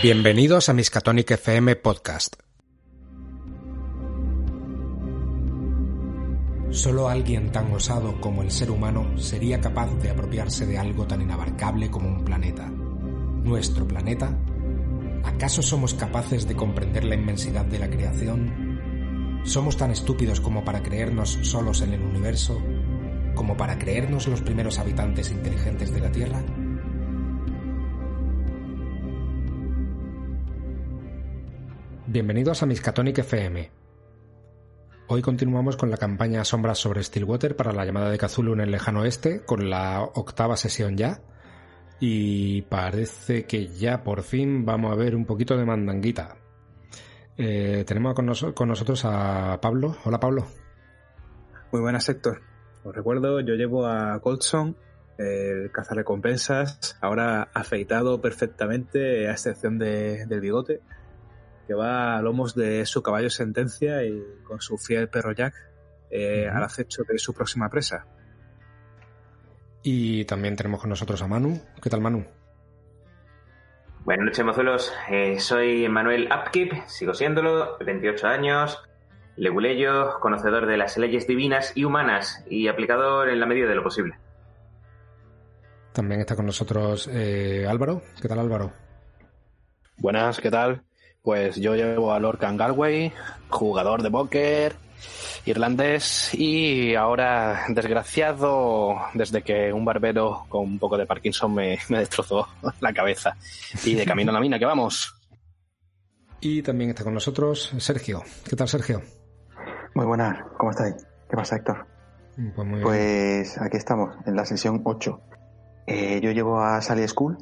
Bienvenidos a Miskatonic FM Podcast. Solo alguien tan osado como el ser humano sería capaz de apropiarse de algo tan inabarcable como un planeta. Nuestro planeta. ¿Acaso somos capaces de comprender la inmensidad de la creación? ¿Somos tan estúpidos como para creernos solos en el universo? ¿Como para creernos los primeros habitantes inteligentes de la Tierra? Bienvenidos a Miskatonic FM. Hoy continuamos con la campaña Sombras sobre Stillwater para la llamada de Cthulhu en el lejano oeste, con la octava sesión ya. Y parece que ya por fin vamos a ver un poquito de mandanguita. Eh, tenemos con, con, nosotros a Pablo. Hola Pablo. Muy buenas Héctor. Os recuerdo, yo llevo a Goldson, el cazarrecompensas, ahora afeitado perfectamente, a excepción de, del bigote que va a lomos de su caballo sentencia y con su fiel perro Jack eh, al acecho de su próxima presa. Y también tenemos con nosotros a Manu. ¿Qué tal, Manu? Buenas noches, mozuelos. Eh, soy Manuel Upkeep, sigo siéndolo, 28 años, leguleyo, conocedor de las leyes divinas y humanas y aplicador en la medida de lo posible. También está con nosotros eh, Álvaro. ¿Qué tal, Álvaro? Buenas, ¿qué tal? Pues yo llevo a Lorcan Galway, jugador de póker, irlandés y ahora desgraciado desde que un barbero con un poco de Parkinson me, me destrozó la cabeza. Y de camino a la mina, que vamos. Y también está con nosotros Sergio. ¿Qué tal, Sergio? Muy buenas, ¿cómo estáis? ¿Qué pasa, Héctor? Pues, muy pues aquí estamos, en la sesión 8. Eh, yo llevo a Sally School,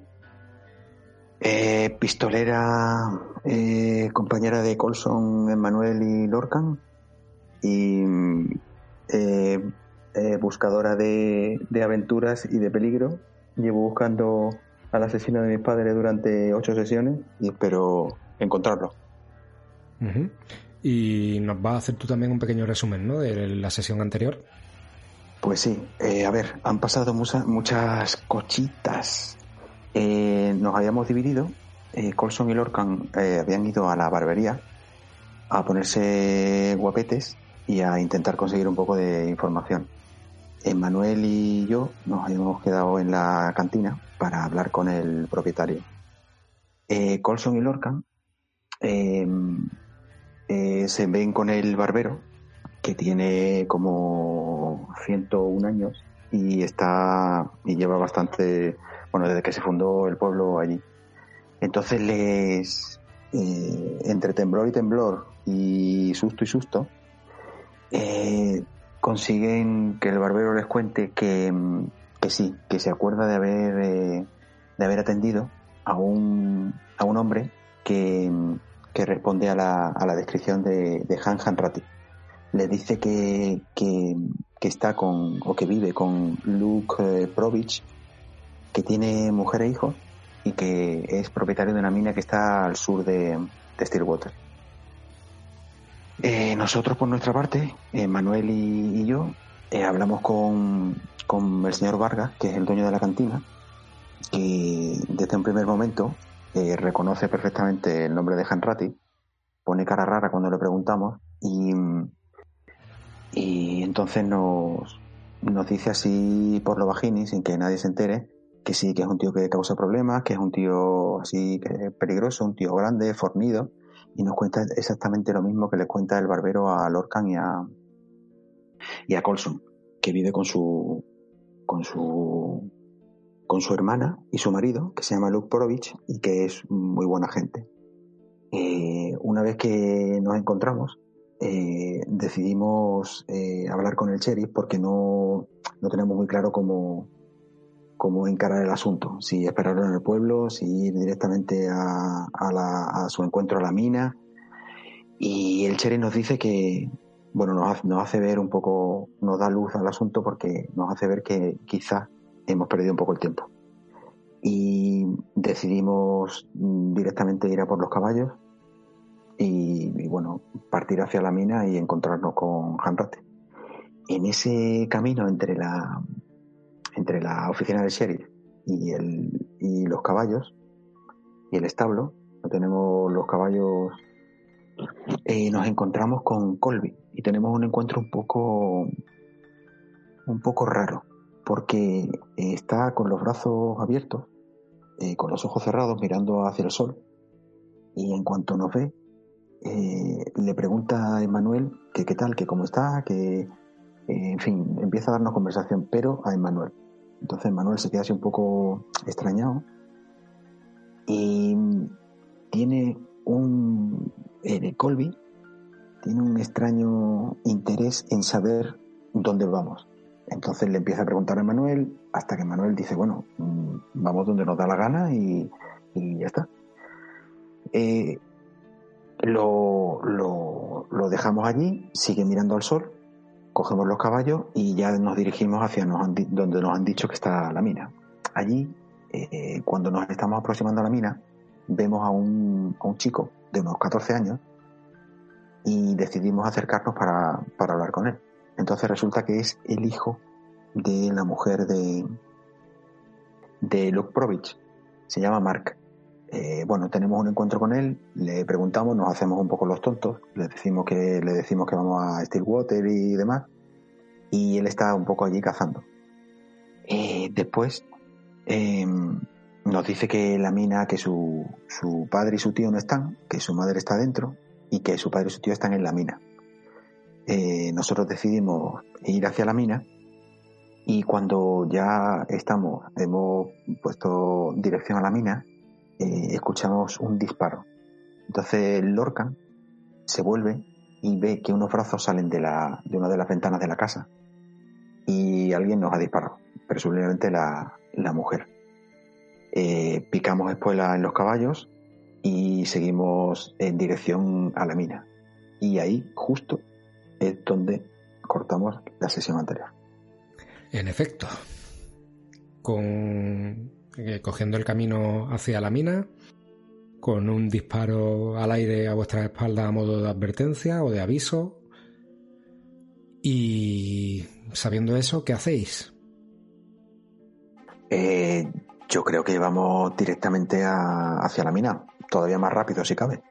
eh, pistolera, eh, compañera de Colson, Emmanuel y Lorcan. Y eh, buscadora de, aventuras y de peligro. Llevo buscando al asesino de mis padres durante ocho sesiones y espero encontrarlo. Y nos va a hacer tú también un pequeño resumen ¿no? de la sesión anterior. Pues sí, a ver, han pasado muchas, muchas cochitas eh, nos habíamos dividido. Eh, Colson y Lorcan eh, habían ido a la barbería a ponerse guapetes y a intentar conseguir un poco de información. Manuel y yo nos habíamos quedado en la cantina para hablar con el propietario. Colson y Lorcan se ven con el barbero, que tiene como 101 años y está y lleva bastante bueno, desde que se fundó el pueblo allí. Entonces les, eh, entre temblor y temblor y susto y susto, eh, consiguen que el barbero les cuente que, que, sí, que se acuerda de haber, eh, de haber atendido a un, a un hombre que, que responde a la, a la descripción de, de Han Hanrati. Le dice que, que, está con, o que vive con Luke Provich, que tiene mujer e hijos y que es propietario de una mina que está al sur de, de Stillwater. Eh, nosotros, por nuestra parte, eh, Manuel y, yo, eh, hablamos con, con, el señor Vargas, que es el dueño de la cantina, que desde un primer momento reconoce perfectamente el nombre de Hanratty, pone cara rara cuando le preguntamos y, y entonces nos, nos dice así por lo bajini, sin que nadie se entere, que sí, que es un tío que causa problemas, que es un tío así que peligroso, un tío grande, fornido, y nos cuenta exactamente lo mismo que le cuenta el barbero a Lorcan y a, y a Colson, que vive con su, con su, con su hermana y su marido, que se llama Luke Porovich y que es muy buena gente. Eh, una vez que nos encontramos, eh, decidimos eh, hablar con el sheriff porque no, no tenemos muy claro cómo, cómo encarar el asunto, si esperarlo en el pueblo, si ir directamente a, a, su encuentro a la mina. Y el Cherry nos dice que, bueno, nos, nos hace ver un poco, nos da luz al asunto porque nos hace ver que quizá hemos perdido un poco el tiempo. Y decidimos directamente ir a por los caballos y, bueno, partir hacia la mina y encontrarnos con Hanrate. En ese camino entre la, entre la oficina del sheriff y, el, y los caballos y el establo, tenemos los caballos, eh, nos encontramos con Colby y tenemos un encuentro un poco, un poco raro, porque está con los brazos abiertos, eh, con los ojos cerrados, mirando hacia el sol, y en cuanto nos ve, eh, le pregunta a Emanuel que qué tal, que cómo está, que en fin, empieza a darnos conversación, pero a Emanuel. Entonces Emanuel se queda así un poco extrañado y tiene un eh, Colby tiene un extraño interés en saber dónde vamos. Entonces le empieza a preguntar a Emanuel hasta que Manuel dice, bueno, mm, vamos donde nos da la gana y, ya está. Eh, lo, lo, dejamos allí, sigue mirando al sol, cogemos los caballos y ya nos dirigimos hacia donde nos han dicho que está la mina. Allí, eh, cuando nos estamos aproximando a la mina, vemos a un, a un chico de unos 14 años y decidimos acercarnos para, para hablar con él. Entonces resulta que es el hijo de la mujer de, de Luke Provich. Se llama Mark. Eh, bueno, tenemos un encuentro con él, le preguntamos, nos hacemos un poco los tontos, le decimos que, le decimos que vamos a Stillwater y demás, y él está un poco allí cazando. Eh, después em, nos dice que la mina, que su, su padre y su tío no están, que su madre está dentro y que su padre y su tío están en la mina. Eh, nosotros decidimos ir hacia la mina y cuando ya estamos, hemos puesto dirección a la mina, eh, escuchamos un disparo. Entonces Lorcan se vuelve y ve que unos brazos salen de, la, de una de las ventanas de la casa y alguien nos ha disparado, presumiblemente la, la mujer. Eh, picamos espuela en los caballos y seguimos en dirección a la mina. Y ahí justo es donde cortamos la sesión anterior. En efecto, con eh, cogiendo el camino hacia la mina, con un disparo al aire a vuestra espalda a modo de advertencia o de aviso. Y sabiendo eso, ¿qué hacéis? Eh, yo creo que vamos directamente hacia la mina, todavía más rápido si cabe.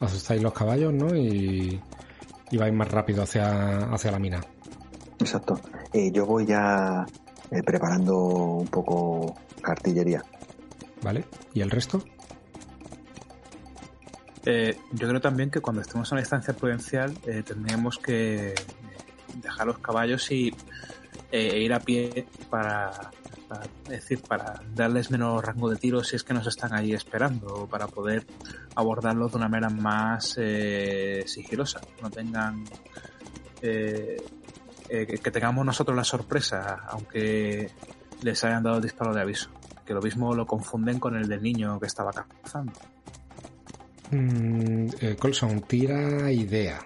Asustáis los caballos, ¿no? Y, y vais más rápido hacia, hacia la mina. Exacto. Eh, yo voy ya eh, preparando un poco artillería. ¿Vale? ¿Y el resto? Eh, yo creo también que cuando estemos en una distancia prudencial eh, tendríamos que dejar los caballos y ir a pie para, decir, para darles menos rango de tiro si es que nos están ahí esperando, para poder abordarlos de una manera más sigilosa, no tengan eh, que tengamos nosotros la sorpresa, aunque les hayan dado el disparo de aviso. Que lo mismo lo confunden con el del niño que estaba cazando. Mm, eh, Colson, tira idea.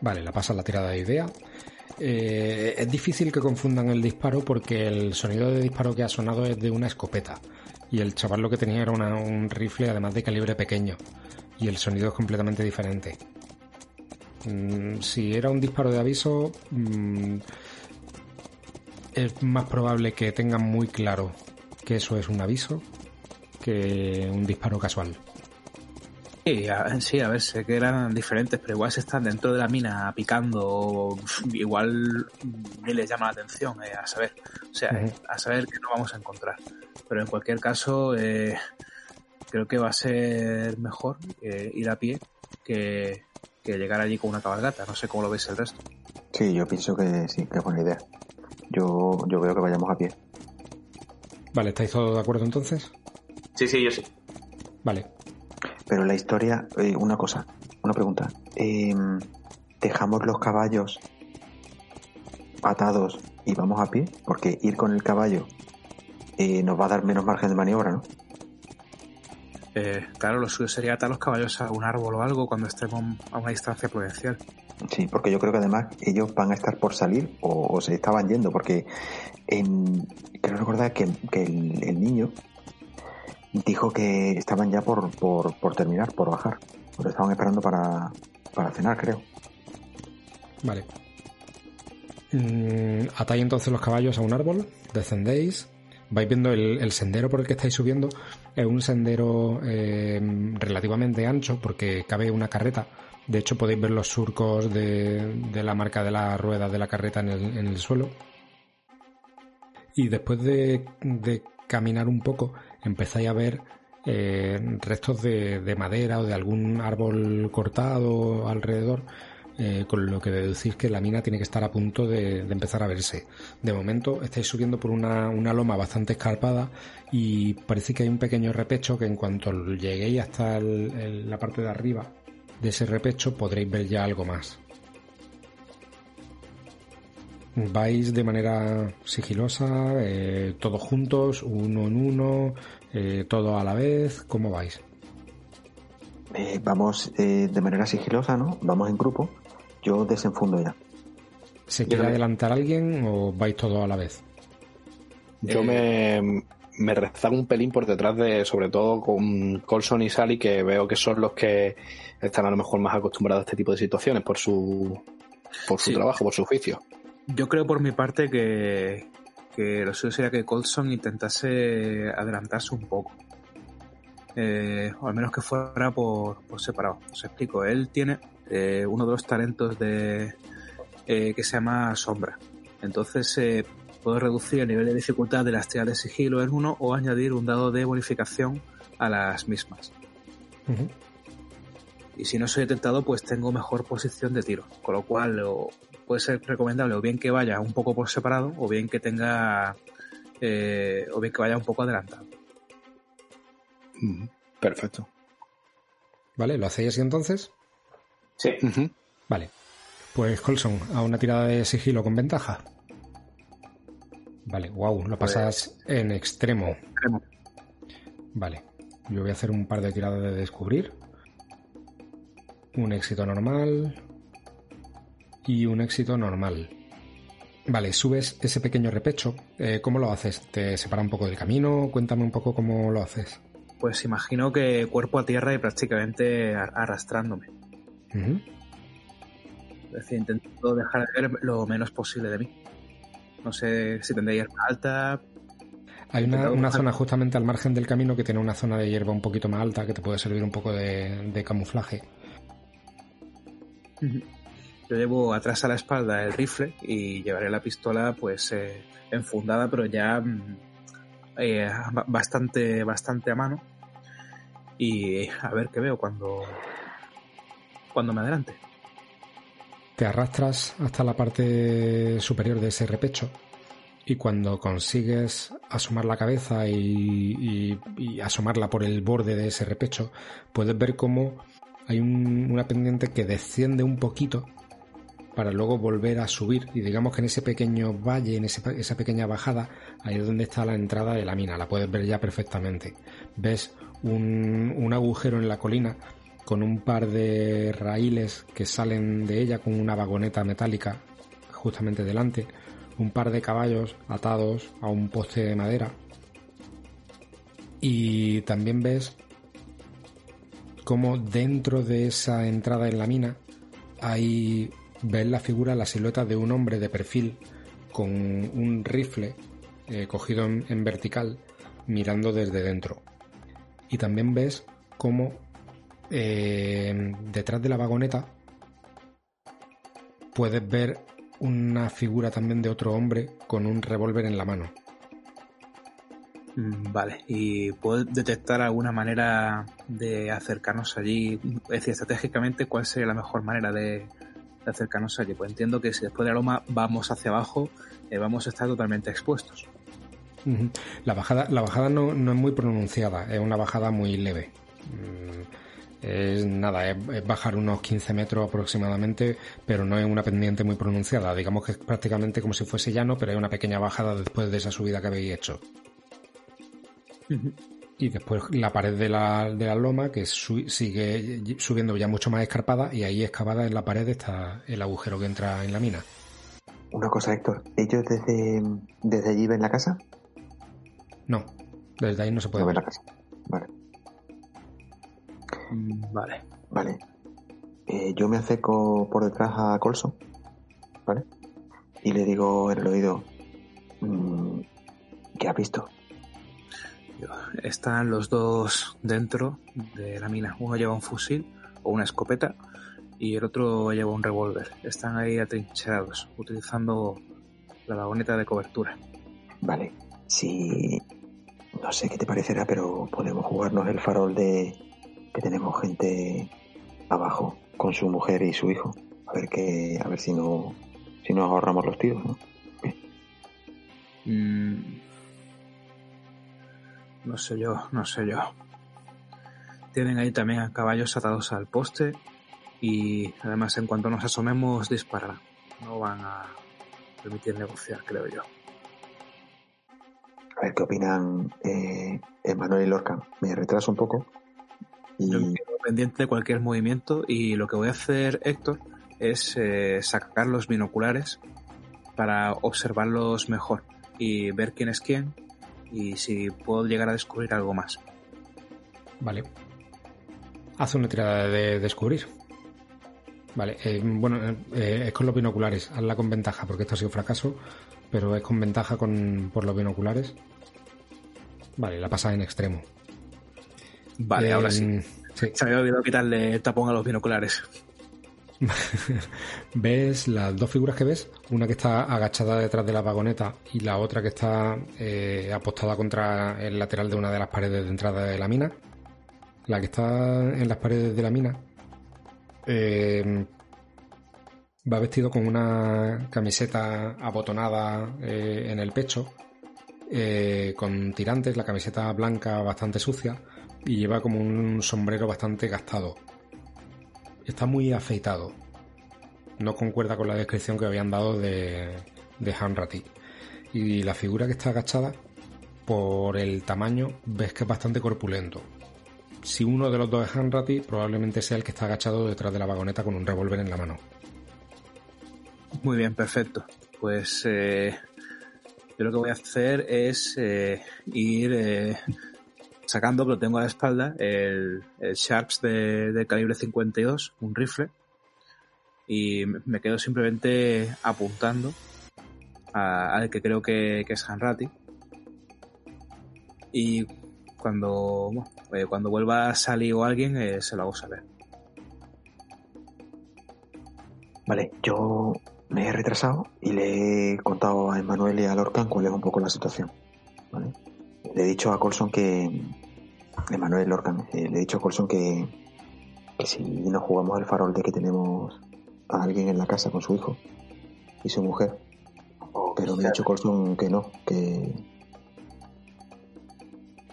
Vale, la pasa la tirada de idea. Eh, es difícil que confundan el disparo porque el sonido de disparo que ha sonado es de una escopeta. Y el chaval lo que tenía era un rifle además de calibre pequeño. Y el sonido es completamente diferente. Mm, si era un disparo de aviso, mm, es más probable que tengan muy claro que eso es un aviso que un disparo casual. Sí a, sí, a ver, sé que eran diferentes, pero igual se están dentro de la mina picando, igual ni les llama la atención, eh, a saber, o sea, a saber que no vamos a encontrar. Pero en cualquier caso, eh, creo que va a ser mejor eh, ir a pie que, que llegar allí con una cabalgata. No sé cómo lo veis el resto. Sí, yo pienso que sí, que es buena idea. Yo, yo veo que vayamos a pie. Vale, ¿estáis todos de acuerdo entonces? Sí, sí, yo sí. Vale. Pero la historia, eh, una cosa, una pregunta. Em, ¿Dejamos los caballos atados y vamos a pie? Porque ir con el caballo eh, nos va a dar menos margen de maniobra, ¿no? Eh, claro, lo suyo sería atar los caballos a un árbol o algo cuando estemos a una distancia prudencial. Sí, porque yo creo que además ellos van a estar por salir o, se estaban yendo, porque en, creo recordar que, el, niño dijo que estaban ya por, por, terminar, por bajar. Lo estaban esperando para, para cenar, creo. Vale. Mm, atáis entonces los caballos a un árbol, descendéis, vais viendo el, el sendero por el que estáis subiendo. Es un sendero eh, relativamente ancho porque cabe una carreta. De hecho, podéis ver los surcos de, de la marca de la rueda de la carreta en el, en el suelo. Y después de, de caminar un poco, empezáis a ver eh, restos de, de madera o de algún árbol cortado alrededor eh, con lo que deducís que la mina tiene que estar a punto de, empezar a verse. De momento estáis subiendo por una, loma bastante escarpada y parece que hay un pequeño repecho que en cuanto lleguéis hasta la parte de arriba de ese repecho podréis ver ya algo más. Vais de manera sigilosa, eh, todos juntos, uno en uno, eh, todo a la vez, ¿cómo vais? Eh, vamos de manera sigilosa, ¿no? Vamos en grupo yo desenfundo ya. ¿Se quiere adelantar alguien o vais todos a la vez? Yo eh... me, me rezago un pelín por detrás de, sobre todo con Colson y Sally, que veo que son los que están a lo mejor más acostumbrados a este tipo de situaciones por su, por su sí. trabajo, por su oficio. Yo creo por mi parte que, que lo suyo sería que Colson intentase adelantarse un poco. Eh, o al menos que fuera por, por separado. Os explico, él tiene eh, uno de los talentos de eh, que se llama sombra. Entonces puedo reducir el nivel de dificultad de las tiras de sigilo en uno o añadir un dado de bonificación a las mismas. Uh -huh. Y si no soy detectado, pues tengo mejor posición de tiro. Con lo cual o, puede ser recomendable o bien que vaya un poco por separado o bien que tenga eh, o bien que vaya un poco adelantado. Perfecto. Vale, ¿lo hacéis así entonces? Sí. Uh -huh. Vale. Pues Colson, a una tirada de sigilo con ventaja. Vale, wow, lo pasas pues... en extremo. extremo. Vale. Yo voy a hacer un par de tiradas de descubrir. Un éxito normal. Y un éxito normal. Vale, subes ese pequeño repecho. Eh, ¿Cómo lo haces? ¿Te separa un poco del camino? Cuéntame un poco cómo lo haces. Pues imagino que cuerpo a tierra y prácticamente arrastrándome. Uh -huh. Es decir, intento dejar de ver lo menos posible de mí. No sé si tendré hierba alta. Hay una, una zona justamente al margen del camino que tiene una zona de hierba un poquito más alta que te puede servir un poco de, de camuflaje. Uh -huh. Yo llevo atrás a la espalda el rifle y llevaré la pistola pues eh, enfundada pero ya eh, bastante, bastante a mano. Y a ver qué veo cuando, cuando me adelante. Te arrastras hasta la parte superior de ese repecho y cuando consigues asomar la cabeza y, y, y asomarla por el borde de ese repecho, puedes ver cómo hay un, una pendiente que desciende un poquito para luego volver a subir. Y digamos que en ese pequeño valle, en esa pequeña bajada, ahí es donde está la entrada de la mina, la puedes ver ya perfectamente. Ves un, un agujero en la colina con un par de raíles que salen de ella con una vagoneta metálica justamente delante, un par de caballos atados a un poste de madera. Y también ves como dentro de esa entrada en la mina hay ves la figura, la silueta de un hombre de perfil con un rifle eh, cogido en, vertical mirando desde dentro. Y también ves cómo eh, detrás de la vagoneta puedes ver una figura también de otro hombre con un revólver en la mano. Mm, vale, ¿y puedo detectar alguna manera de acercarnos allí? Es decir, estratégicamente, ¿cuál sería la mejor manera de acercarnos allí. Pues entiendo que si después de la loma vamos hacia abajo, eh, vamos a estar totalmente expuestos. La bajada, la bajada no, no, es muy pronunciada, es una bajada muy leve. Es nada, es, es, bajar unos 15 metros aproximadamente, pero no es una pendiente muy pronunciada. Digamos que es prácticamente como si fuese llano, pero es una pequeña bajada después de esa subida que habéis hecho. Uh -huh y después la pared de la, de la loma que su, sigue subiendo ya mucho más escarpada y ahí excavada en la pared está el agujero que entra en la mina. Una cosa, Héctor, ¿ellos desde, desde allí ven la casa? No, desde ahí no se puede no ver. la casa. Vale. Mm, vale. Vale. Eh, yo me acerco por detrás a Colson, ¿vale? y le digo en el oído, mm, ¿qué has visto? Están los dos dentro de la mina. Uno lleva un fusil o una escopeta y el otro lleva un revólver. Están ahí atrincherados, utilizando la vagoneta de cobertura. Vale, si no sé qué te parecerá, pero podemos jugarnos el farol de que tenemos gente abajo con su mujer y su hijo. A ver que, a ver si no, si nos ahorramos los tiros, ¿no? Mm, no sé yo, no sé yo. Tienen ahí también a caballos atados al poste y además en cuanto nos asomemos dispararán. No van a permitir negociar, creo yo. A ver qué opinan eh, Emanuel y Lorca. Me retraso un poco. Y... Yo quedo pendiente de cualquier movimiento y lo que voy a hacer, Héctor, es eh, sacar los binoculares para observarlos mejor y ver quién es quién y si puedo llegar a descubrir algo más. Vale. Haz una tirada de descubrir. Vale, eh, bueno, eh, es con los binoculares. Hazla con ventaja, porque esto ha sido fracaso, pero es con ventaja con, por los binoculares. Vale, la pasas en extremo. Vale, Eh, ahora sí. sí. Se me había olvidado quitarle el tapón a los binoculares. ves las dos figuras que ves, una que está agachada detrás de la vagoneta y la otra que está eh, apostada contra el lateral de una de las paredes de entrada de la mina. La que está en las paredes de la mina eh, va vestido con una camiseta abotonada eh, en el pecho, eh, con tirantes, la camiseta blanca bastante sucia y lleva como un sombrero bastante gastado está muy afeitado. No concuerda con la descripción que habían dado de, de Hanratty. Y la figura que está agachada, por el tamaño, ves que es bastante corpulento. Si uno de los dos es Hanratty, probablemente sea el que está agachado detrás de la vagoneta con un revólver en la mano. Muy bien, perfecto. Pues eh, yo lo que voy a hacer es eh, ir eh, sacando, lo tengo a la espalda, el, el Sharps de, de calibre 52, un rifle, y me quedo simplemente apuntando al que creo que, es Hanratty. Y cuando, eh, cuando vuelva a salir o alguien, eh, se lo hago saber. Vale, yo me he retrasado y le he contado a Emanuel y a Lorcan cuál es un poco la situación. ¿vale? Le he dicho a Colson que. Emanuel Lorcan, eh, le he dicho a Colson que, que si nos jugamos el farol de que tenemos a alguien en la casa con su hijo y su mujer, O pero me ha quizás, dicho Colson que no, que.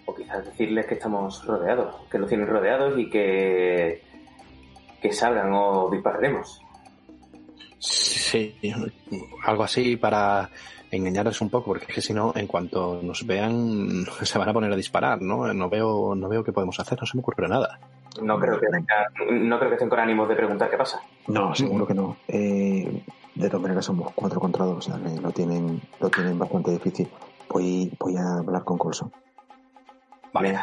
o quizás decirles que estamos rodeados, que los tienen rodeados y que, que salgan o dispararemos. Sí, algo así para engañarles un poco, porque es que si no, en cuanto nos vean, se van a poner a disparar, ¿no? No veo, no veo qué podemos hacer, no se me ocurre nada. No creo que tengan- no creo que estén con ánimos de preguntar qué pasa. No, seguro que no. Eh, de todas maneras somos cuatro contra dos, o sea, que lo tienen, lo tienen bastante difícil. Voy, voy a hablar con Colson. Vale.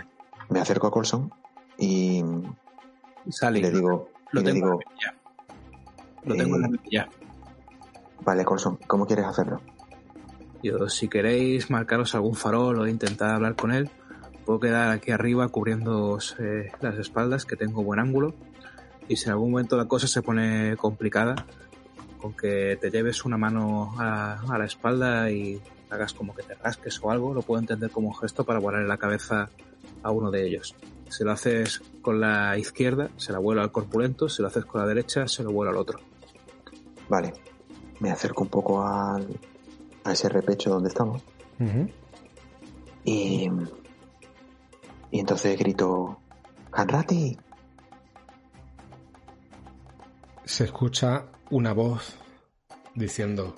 Me acerco a Colson y, y Sally, le digo, lo y le tengo en digo. Lo tengo en la eh, mirilla. vale, Colson, ¿cómo quieres hacerlo? Yo, si queréis marcaros algún farol o intentar hablar con él, puedo quedar aquí arriba cubriendo las espaldas, que tengo buen ángulo. Y si en algún momento la cosa se pone complicada, con que te lleves una mano a, la espalda y hagas como que te rasques o algo, lo puedo entender como un gesto para volarle la cabeza a uno de ellos. Si lo haces con la izquierda, se la vuelo al corpulento, si lo haces con la derecha, se lo vuelo al otro. Vale, me acerco un poco al, a ese repecho donde estamos y, y entonces grito, Hanrati, Se escucha una voz diciendo: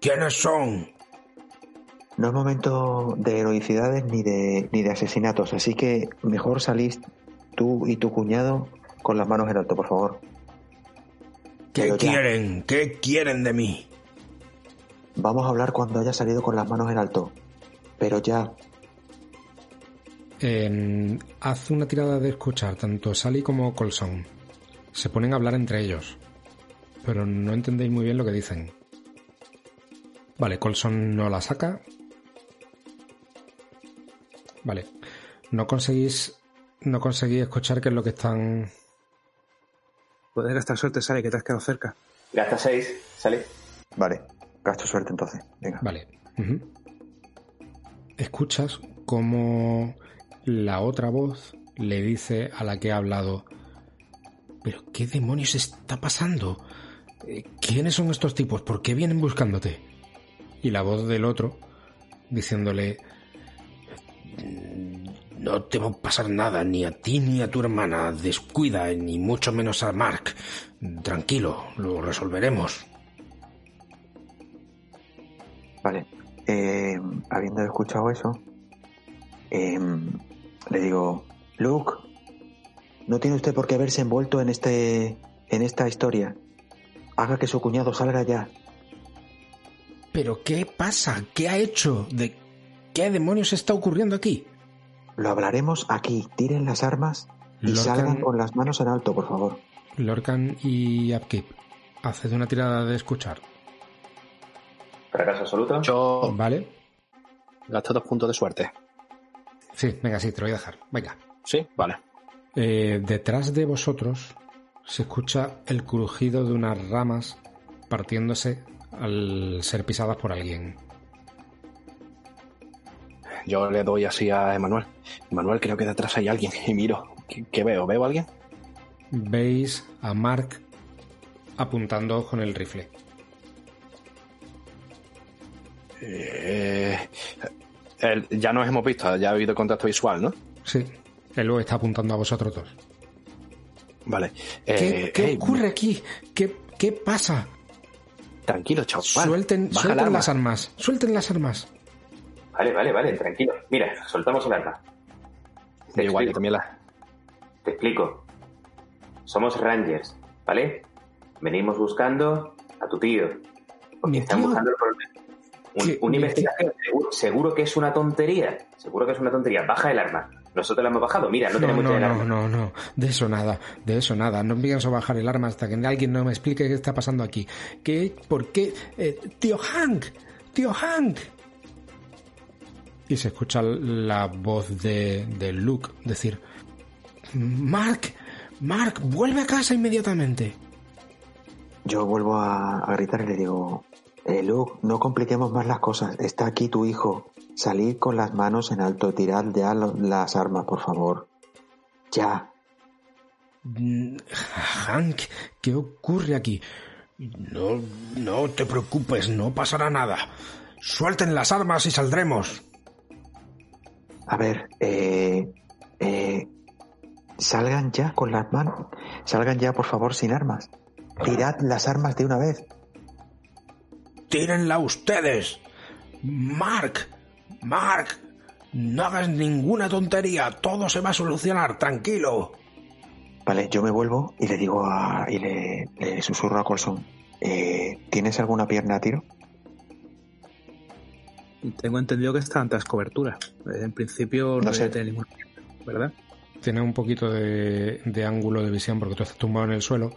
¿Quiénes son? no es momento de heroicidades ni de, ni de asesinatos, así que mejor salís tú y tu cuñado con las manos en alto, por favor. ¿Qué quieren? ¿Qué quieren de mí? Vamos a hablar cuando haya salido con las manos en alto. Pero ya, Eh, haz una tirada de escuchar, tanto Sally como Colson. Se ponen a hablar entre ellos. pero no entendéis muy bien lo que dicen. Vale, Colson no la saca. Vale. No conseguís. No conseguís escuchar qué es lo que están. Puedes gastar suerte, sale, que te has quedado cerca. Gasta 6, sale. Vale, gasto suerte entonces. Venga. Vale. Escuchas cómo la otra voz le dice a la que ha hablado. ¿Pero qué demonios está pasando? Eh, ¿Quiénes son estos tipos? ¿Por qué vienen buscándote? Y la voz del otro diciéndole. No te va a pasar nada, ni a ti ni a tu hermana. Descuida, ni mucho menos a Mark. Tranquilo, lo resolveremos. Vale. Eh, habiendo escuchado eso, eh, le digo, Luke, no tiene usted por qué verse envuelto en este, en esta historia. Haga que su cuñado salga ya. ¿Pero qué pasa? ¿Qué ha hecho? ¿De qué demonios está ocurriendo aquí? Lo hablaremos aquí. Tiren las armas y Lorcan- salgan con las manos en alto, por favor. Lorcan y Upkeep, haced una tirada de escuchar. Fracaso absoluto. Yo ¿Vale? gasto dos puntos de suerte. Sí, venga, sí, te lo voy a dejar. Venga. Sí, vale. Eh, detrás de vosotros se escucha el crujido de unas ramas partiéndose al ser pisadas por alguien. Yo le doy así a Emanuel. Emanuel, creo que detrás hay alguien. Y miro. ¿Qué, qué veo? ¿Veo a alguien? Veis a Mark apuntando con el rifle. Eh, el- ya nos hemos visto, ya ha habido contacto visual, ¿no? Sí, él lo está apuntando a vosotros dos. Vale. ¿Qué, Eh, qué hey, ocurre aquí? ¿Qué, qué pasa? Tranquilo, chaval. suelten suelten el arma. las armas. Suelten las armas. Vale, vale, vale, tranquilo. Mira, soltamos el arma. Te Igual, yo explico. también la... Te explico. Somos Rangers, ¿vale? Venimos buscando a tu tío. Porque ¿Mi están tío? buscando el problema. Una ¿Mi investigación. Seguro, seguro que es una tontería. Seguro que es una tontería. Baja el arma. Nosotros la hemos bajado. Mira, no, No, tenemos no, el no, arma. no, no. De eso nada, de eso nada. No pienso bajar el arma hasta que alguien no me explique qué está pasando aquí. ¿Qué? ¿Por qué? Eh, tío Hank, tío Hank. Y se escucha la voz de, de Luke decir, Mark, Mark, vuelve a casa inmediatamente. Yo vuelvo a, a gritar y le digo, eh, Luke, no compliquemos más las cosas. Está aquí tu hijo. Salid con las manos en alto. Tirad ya las armas, por favor. Ya. Mm, Hank, ¿qué ocurre aquí? No, no te preocupes, no pasará nada. Suelten las armas y saldremos. A ver, eh, eh, salgan ya con las manos. Salgan ya, por favor, sin armas. Tirad las armas de una vez. Tírenla ustedes. Mark, Mark, no hagas ninguna tontería, todo se va a solucionar, tranquilo. Vale, yo me vuelvo y le digo a, y le, le susurro a Colson. Eh, ¿Tienes alguna pierna a tiro? Tengo entendido que está antes cobertura. Eh, En principio no, No sé. tener ninguna, ¿verdad? Tiene un poquito de, de ángulo de visión porque tú estás tumbado en el suelo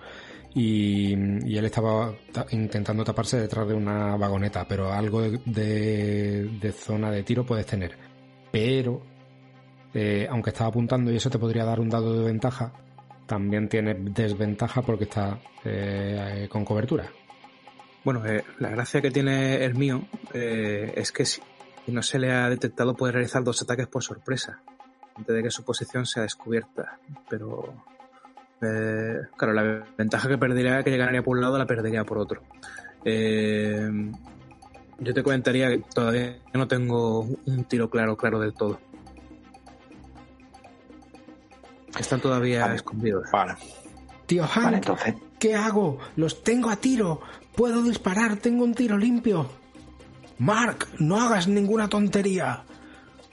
y, él estaba ta- intentando taparse detrás de una vagoneta, pero algo de, de- de zona de tiro puedes tener. Pero, eh, aunque estaba apuntando y eso te podría dar un dado de ventaja, también tiene desventaja porque está eh, con cobertura. Bueno, eh, la gracia que tiene el mío eh, es que si no se le ha detectado puede realizar dos ataques por sorpresa antes de que su posición sea descubierta. Pero, eh, claro, la ventaja que perdería, que ganaría por un lado, la perdería por otro. Eh, yo te comentaría que todavía no tengo un tiro claro, claro del todo. Están todavía Vale. escondidos. Vale. Tío Hank, Vale, entonces, ¿qué hago? Los tengo a tiro. Puedo disparar, tengo un tiro limpio. Mark, no hagas ninguna tontería.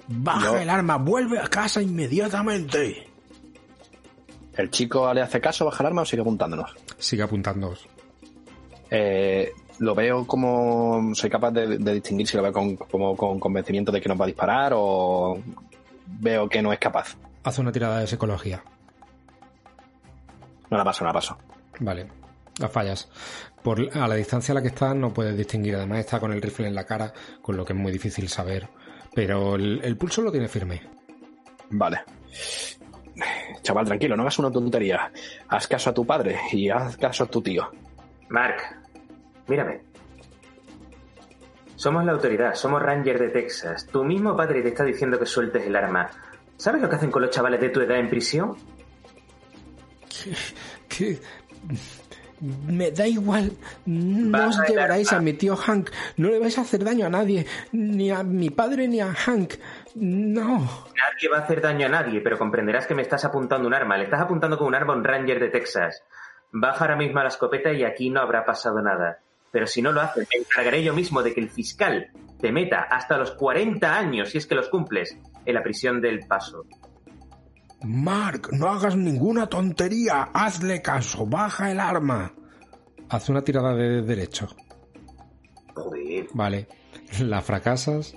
Baja No. el arma, vuelve a casa inmediatamente. ¿El chico le hace caso, baja el arma o sigue apuntándonos? Sigue apuntándoos. Eh, lo veo como. Soy capaz de, de distinguir si lo veo con, como con convencimiento de que nos va a disparar o veo que no es capaz. Haz una tirada de psicología. No la paso, no la paso. Vale. La fallas. Por, a la distancia a la que está no puedes distinguir. Además está con el rifle en la cara, con lo que es muy difícil saber. Pero el, el pulso lo tiene firme. Vale. Chaval, tranquilo, no hagas una tontería. Haz caso a tu padre y haz caso a tu tío. Mark, mírame. Somos la autoridad, somos Ranger de Texas. Tu mismo padre te está diciendo que sueltes el arma. ¿Sabes lo que hacen con los chavales de tu edad en prisión? que me da igual. No Baja os llevaréis a mi tío Hank. No le vais a hacer daño a nadie. Ni a mi padre ni a Hank. No. Nadie va a hacer daño a nadie, pero comprenderás que me estás apuntando un arma. Le estás apuntando con un arma a un Ranger de Texas. Baja ahora mismo a la escopeta y aquí no habrá pasado nada. Pero si no lo haces, me encargaré yo mismo de que el fiscal te meta hasta los 40 años, si es que los cumples, en la prisión del paso. Mark, no hagas ninguna tontería. Hazle caso. Baja el arma. Haz una tirada de derecho. Joder. Vale. La fracasas.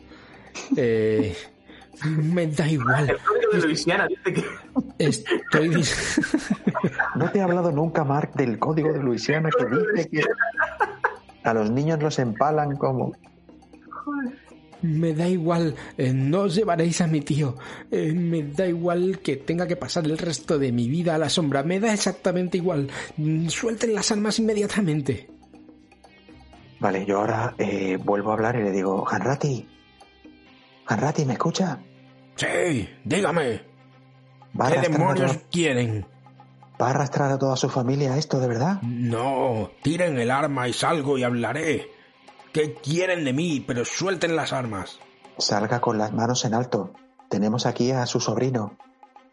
Eh, me da igual. El código de Luisiana dice que... Estoy. No te he hablado nunca, Mark, del código de Luisiana que dice que a los niños los empalan como... Me da igual, eh, no os llevaréis a mi tío. Eh, me da igual que tenga que pasar el resto de mi vida a la sombra. Me da exactamente igual. Mm, Suelten las armas inmediatamente. Vale, yo ahora eh, vuelvo a hablar y le digo, Hanrati, Hanrati, ¿me escucha? Sí, dígame. ¿Va ¿Qué demonios toda, quieren? ¿Va a arrastrar a toda su familia a esto, de verdad? No, tiren el arma y salgo y hablaré. ¿Qué quieren de mí? Pero suelten las armas. Salga con las manos en alto. Tenemos aquí a su sobrino.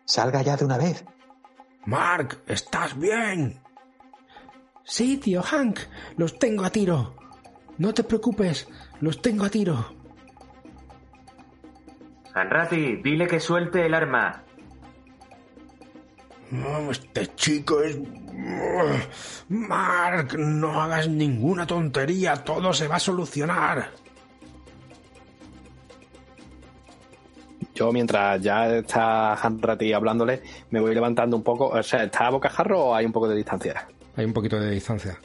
Salga ya de una vez. Mark, ¿estás bien? Sí, tío Hank, los tengo a tiro. No te preocupes, los tengo a tiro. Hanrati, dile que suelte el arma. No, este chico es... Mark, no hagas ninguna tontería, todo se va a solucionar. Yo, mientras ya está Hanratty hablándole, me voy levantando un poco. O sea, ¿está a bocajarro o hay un poco de distancia? Hay un poquito de distancia.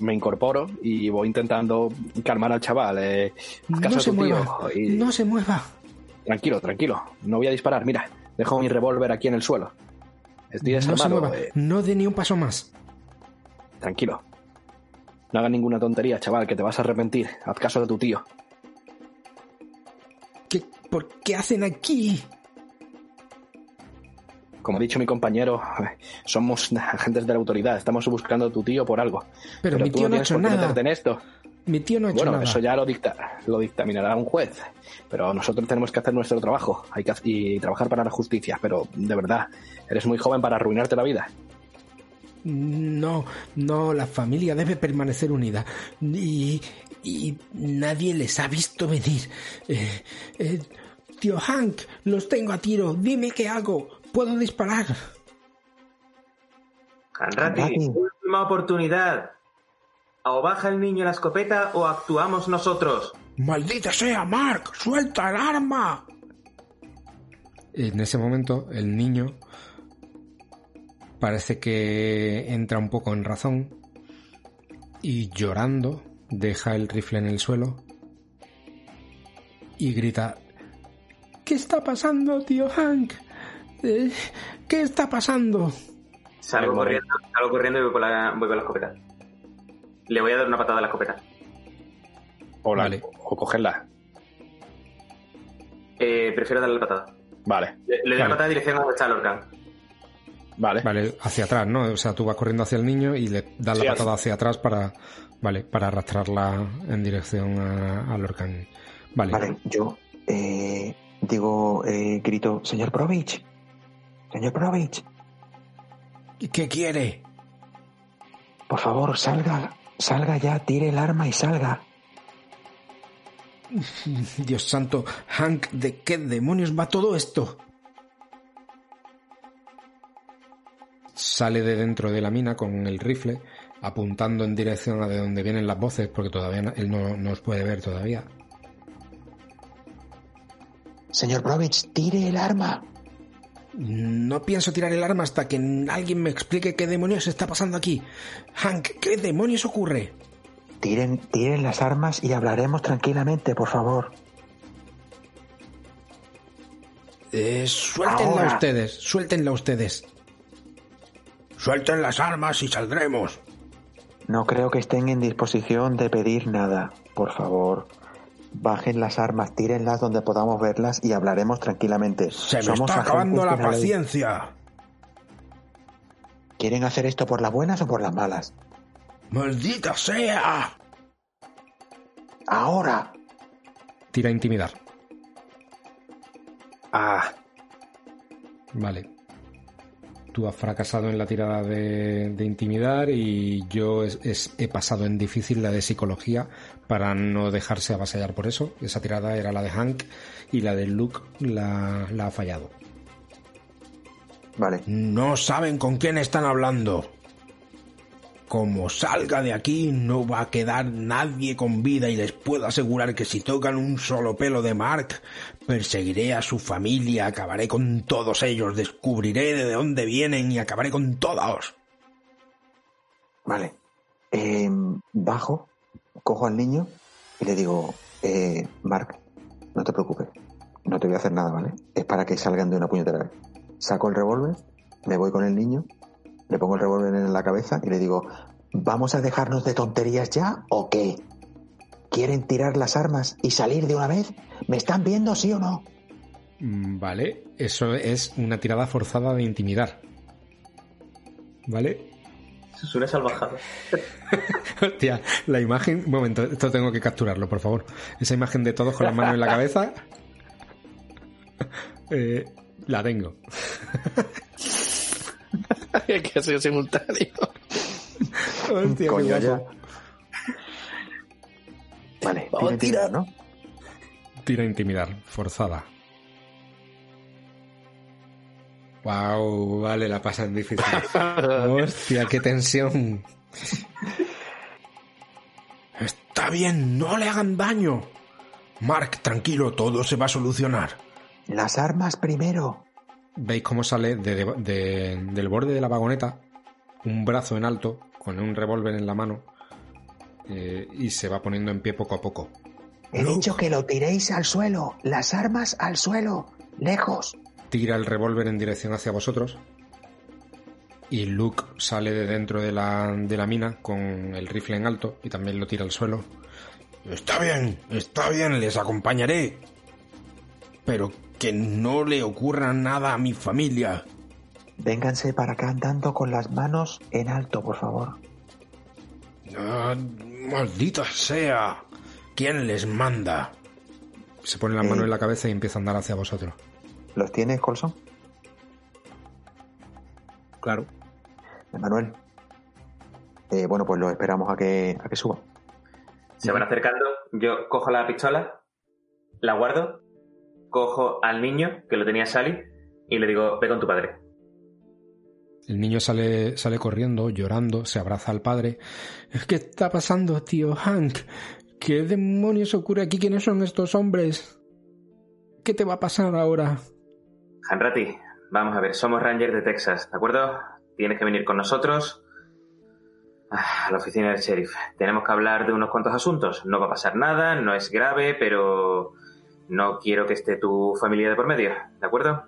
Me incorporo y voy intentando calmar al chaval. Eh, No se mueva, y- no se mueva. Tranquilo, tranquilo. No voy a disparar. Mira, dejo mi revólver aquí en el suelo. Estoy No se desarmado. mueva, eh, no dé ni un paso más. tranquilo. No hagas ninguna tontería, chaval, que te vas a arrepentir. Haz caso de tu tío. ¿Qué, ¿Por qué hacen aquí? Como ha dicho mi compañero, somos agentes de la autoridad. Estamos buscando a tu tío por algo. Pero mi tú tío no ha tienes hecho nada. meterte en esto. Mi tío no ha hecho Bueno, nada. eso ya lo dicta, lo dictaminará un juez. Pero nosotros tenemos que hacer nuestro trabajo hay que, y trabajar para la justicia. Pero de verdad, eres muy joven para arruinarte la vida. No, no, la familia debe permanecer unida. Y, y nadie les ha visto venir. Eh, eh, tío Hank, los tengo a tiro. Dime qué hago. ¿Puedo disparar? Hanrati. última oportunidad. O baja el niño la escopeta o actuamos nosotros. ¡Maldita sea, Mark! ¡Suelta el arma! En ese momento, el niño parece que entra un poco en razón y llorando deja el rifle en el suelo y grita ¿Qué está pasando, tío Hank? Eh, ¿Qué está pasando? Salgo corriendo, salgo corriendo y voy con, la, voy con la escopeta. Le voy a dar una patada a la escopeta. O, la- Vale. o cogerla. Eh, prefiero darle la patada. Vale, Le, le doy Vale. la patada en dirección a donde está Lorcan. vale. Vale, hacia atrás, ¿no? O sea, tú vas corriendo hacia el niño y le das Sí, la patada hacia atrás para, vale, para arrastrarla en dirección a, al Orcan. Vale. Vale, yo eh, digo, eh, grito, señor Provich, señor Provich, ¿Y ¿Qué quiere? por favor, salga, salga ya, tire el arma y salga. Dios santo, Hank, ¿de qué demonios va todo esto? Sale de dentro de la mina con el rifle, apuntando en dirección a de donde vienen las voces, porque todavía no- él no, no os puede ver todavía. Señor Provich, tire el arma. No pienso tirar el arma hasta que alguien me explique qué demonios está pasando aquí. Hank, ¿qué demonios ocurre? Tiren, tiren las armas y hablaremos tranquilamente, por favor. Eh, suéltenla Ahora. ustedes, suéltenla ustedes. Suelten las armas y saldremos. No creo que estén en disposición de pedir nada. Por favor, bajen las armas, tírenlas donde podamos verlas y hablaremos tranquilamente. Se me Somos está acabando la paciencia. ¿Quieren hacer esto por las buenas o por las malas? ¡Maldita sea! Ahora. Tira a intimidar. Ah, Vale. Tú has fracasado en la tirada de, de intimidar y yo es- es- he pasado en difícil la de psicología para no dejarse avasallar por eso. Esa tirada era la de Hank y la de Luke la, la ha fallado. Vale. No saben con quién están hablando. Como salga de aquí no va a quedar nadie con vida y les puedo asegurar que si tocan un solo pelo de Mark, perseguiré a su familia, acabaré con todos ellos, descubriré de dónde vienen y acabaré con todos. Vale. Eh, bajo, cojo al niño y le digo, eh, Mark, no te preocupes, no te voy a hacer nada, ¿vale? Es para que salgan de una puñetera. Saco el revólver, me voy con el niño, le pongo el revólver en la cabeza y le digo, ¿vamos a dejarnos de tonterías ya o qué? ¿Quieren tirar las armas y salir de una vez? ¿Me están viendo, sí o no? Mm, Vale, eso es una tirada forzada de intimidar. ¿Vale? Es una salvajada. Hostia, la imagen. Un momento, esto tengo que capturarlo, por favor. Esa imagen de todos con las manos en la cabeza. Eh, la tengo. que ha sido simultáneo. Hostia, Coño, ya. Vale, Vamos a tira, tirar. ¿no? Tira a intimidar, forzada. Wow, vale, la pasa en difícil. Hostia, qué tensión. Está bien, no le hagan daño. Mark, tranquilo, todo se va a solucionar. Las armas primero. Veis cómo sale de- de- del borde de la vagoneta un brazo en alto con un revólver en la mano eh, y se va poniendo en pie poco a poco. He Luke. dicho que lo tiréis al suelo. Las armas al suelo. Lejos. Tira el revólver en dirección hacia vosotros y Luke sale de dentro de la, de la mina con el rifle en alto y también lo tira al suelo. Está bien, está bien, les acompañaré. Pero que no le ocurra nada a mi familia. Vénganse para acá andando con las manos en alto, por favor. Ah, maldita sea. ¿Quién les manda? Se pone la Eh. mano en la cabeza y empieza a andar hacia vosotros. ¿Los tienes, Colson? Claro. Manuel. Eh, bueno, pues lo esperamos a que, a que suba. Se van acercando, yo cojo la pistola, la guardo, cojo al niño, que lo tenía Sally, y le digo, ve con tu padre. El niño sale, sale corriendo, llorando, se abraza al padre. ¿Qué está pasando, tío Hank? ¿Qué demonios ocurre aquí? ¿Quiénes son estos hombres? ¿Qué te va a pasar ahora? Hanratty, vamos a ver, somos Rangers de Texas, ¿de acuerdo? Tienes que venir con nosotros ah, a la oficina del sheriff. Tenemos que hablar de unos cuantos asuntos. No va a pasar nada, no es grave, pero no quiero que esté tu familia de por medio, ¿de acuerdo?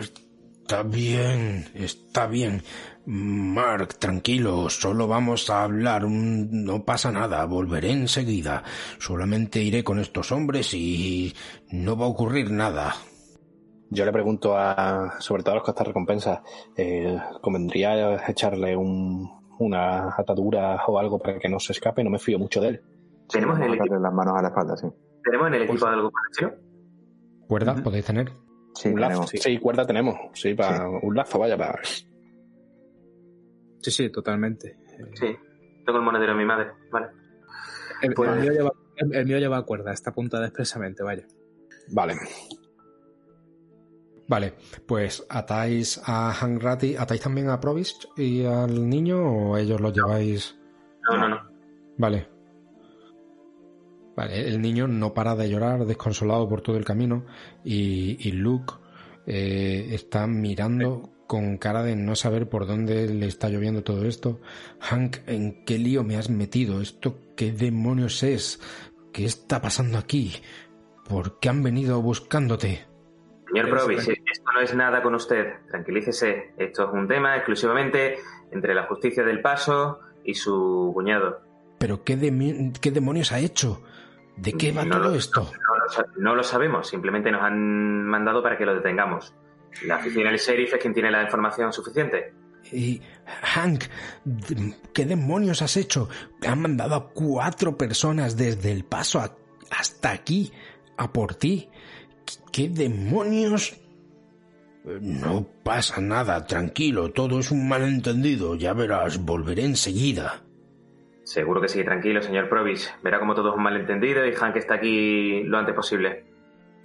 Está bien, está bien. Mark, tranquilo, solo vamos a hablar. un- No pasa nada, volveré enseguida. Solamente iré con estos hombres y no va a ocurrir nada. Yo le pregunto a, sobre todo a los cazarrecompensas, eh, ¿convendría echarle un, una atadura o algo para que no se escape? No me fío mucho de él. Tenemos en el equipo, las manos a la espalda, sí. tenemos en el Pues- equipo algo parecido. ¿Cuerda Ujú. podéis tener? Sí, un lazo, tenemos. sí. cuerda tenemos. Sí, para un lazo, vaya, para... Sí, sí, totalmente. Sí, tengo el monedero de mi madre, vale. El, Pues- el mío lleva, el- el mío lleva cuerda, está apuntada expresamente, vaya. Vale. Vale, pues atáis a Hank Ratty, ¿atáis también a Provis y al niño o ellos los lleváis? No, no, no. Vale. Vale, el niño no para de llorar, desconsolado por todo el camino, y, y Luke eh, está mirando con cara de no saber por dónde le está lloviendo todo esto. Hank, ¿en qué lío me has metido? ¿Esto qué demonios es? ¿Qué está pasando aquí? ¿Por qué han venido buscándote? Señor Provis, esto no es nada con usted. Tranquilícese. Esto es un tema exclusivamente entre la justicia del paso y su cuñado. ¿Pero qué, qué demonios ha hecho? ¿De qué va todo esto? No, lo sabemos. Simplemente nos han mandado para que lo detengamos. La oficina del sheriff es quien tiene la información suficiente. Y, Hank, ¿qué demonios has hecho? Han mandado a cuatro personas desde el paso hasta aquí, a por ti. ¿Qué demonios? No pasa nada, tranquilo, todo es un malentendido, ya verás, volveré enseguida. Seguro que sí, tranquilo, señor Provich. Verá como todo es un malentendido y Hank está aquí lo antes posible.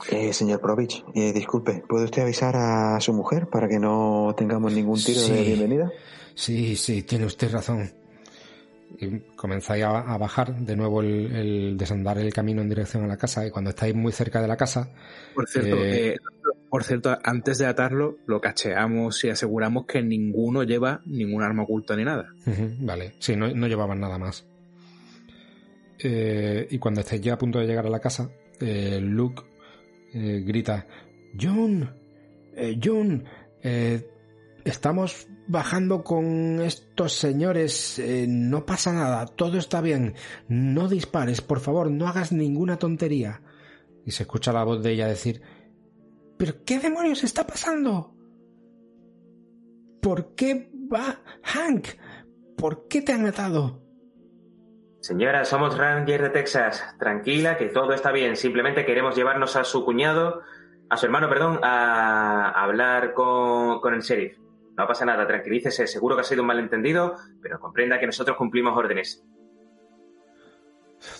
Eh, señor Provich, eh, disculpe, ¿puede usted avisar a su mujer para que no tengamos ningún tiro de bienvenida? Sí, sí, tiene usted razón. Y comenzáis a, bajar de nuevo el, desandar el camino en dirección a la casa y cuando estáis muy cerca de la casa... Por cierto, eh, por cierto antes de atarlo, lo cacheamos y aseguramos que ninguno lleva ningún arma oculta ni nada. vale, sí, no, no, llevaban nada más. y cuando estáis ya a punto de llegar a la casa, Luke eh, grita, John, eh, John, eh, estamos bajando con estos señores, no pasa nada, todo está bien, no dispares, por favor, no hagas ninguna tontería. Y se escucha la voz de ella decir, ¿pero qué demonios está pasando? ¿Por qué va Hank? ¿Por qué te han matado? Señora, somos Ranger de Texas. Tranquila, que todo está bien. Simplemente queremos llevarnos a su cuñado, a su hermano, perdón, a hablar con, con el sheriff. No pasa nada, tranquilícese. Seguro que ha sido un malentendido, pero comprenda que nosotros cumplimos órdenes.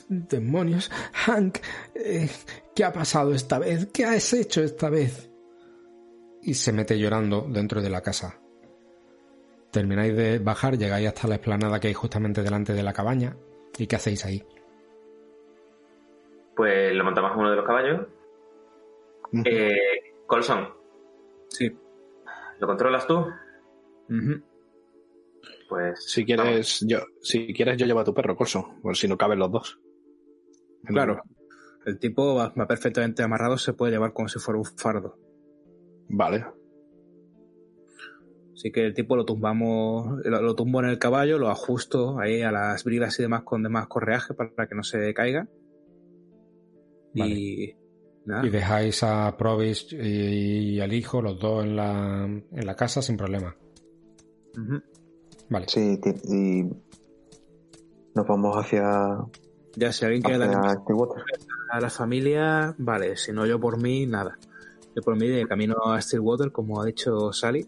Demonios, Hank, eh, ¿qué ha pasado esta vez? ¿Qué has hecho esta vez? Y se mete llorando dentro de la casa. Termináis de bajar, llegáis hasta la explanada que hay justamente delante de la cabaña, ¿Y qué hacéis ahí? Pues lo montamos a uno de los caballos. eh, Colson. Sí. ¿Lo controlas tú? Pues. Si quieres, yo, si quieres, yo llevo a tu perro, Colson. Por si no caben los dos. Claro. El tipo va, perfectamente amarrado, se puede llevar como si fuera un fardo. Vale. Así que el tipo lo tumbamos, lo, tumbo en el caballo, lo ajusto ahí a las bridas y demás con demás correaje para que no se caiga. Y, y dejáis a Provis y, al hijo, los dos en la, en la casa sin problema. Vale. Sí, y nos vamos hacia. Ya, si alguien quiere dar a la familia, vale, si no yo por mí, nada. Yo por mí de camino a Stillwater, como ha dicho Sally,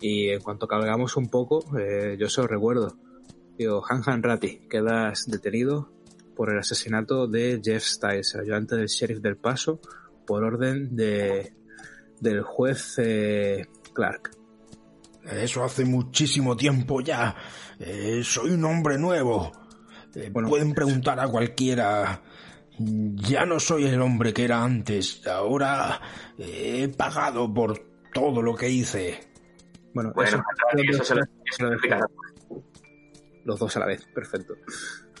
y en cuanto cargamos un poco, eh, yo se lo recuerdo. Digo, Han Han Ratti, quedas detenido por el asesinato de Jeff Stiles, ayudante del sheriff del Paso, por orden de del juez eh, Clark. Eso hace muchísimo tiempo ya. Eh, soy un hombre nuevo. pueden preguntar a cualquiera. Ya no soy el hombre que era antes. Ahora he pagado por todo lo que hice. Bueno, eso, Los dos a la vez, perfecto.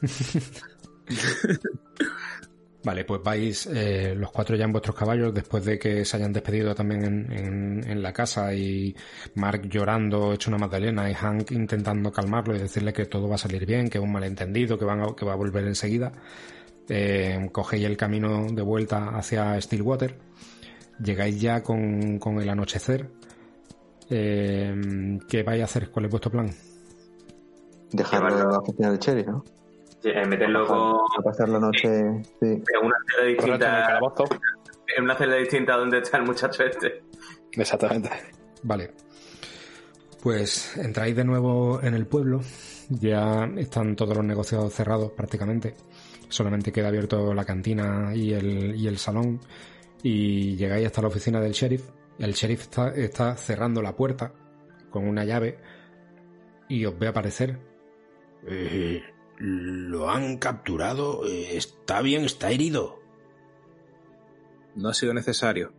Vale, pues vais eh, los cuatro ya en vuestros caballos después de que se hayan despedido también en, la casa y Mark llorando, hecho una magdalena y Hank intentando calmarlo y decirle que todo va a salir bien, que es un malentendido, que, van que va a volver enseguida. Eh, cogéis el camino de vuelta hacia Stillwater. Llegáis ya con, con el anochecer eh, ¿Qué vais a hacer? ¿Cuál es vuestro plan? Dejarlo en la oficina del Cherry, ¿no? Sí, meterlo con... pasar la noche... Sí. En una celda distinta... En una celda distinta donde está el muchacho este. Exactamente. Vale. Pues entráis de nuevo en el pueblo. Ya están todos los negocios cerrados prácticamente. Solamente queda abierto la cantina y el, y el salón. Y llegáis hasta la oficina del sheriff el sheriff está, cerrando la puerta con una llave y os ve aparecer. Eh, lo han capturado. Está bien, está herido. No ha sido necesario.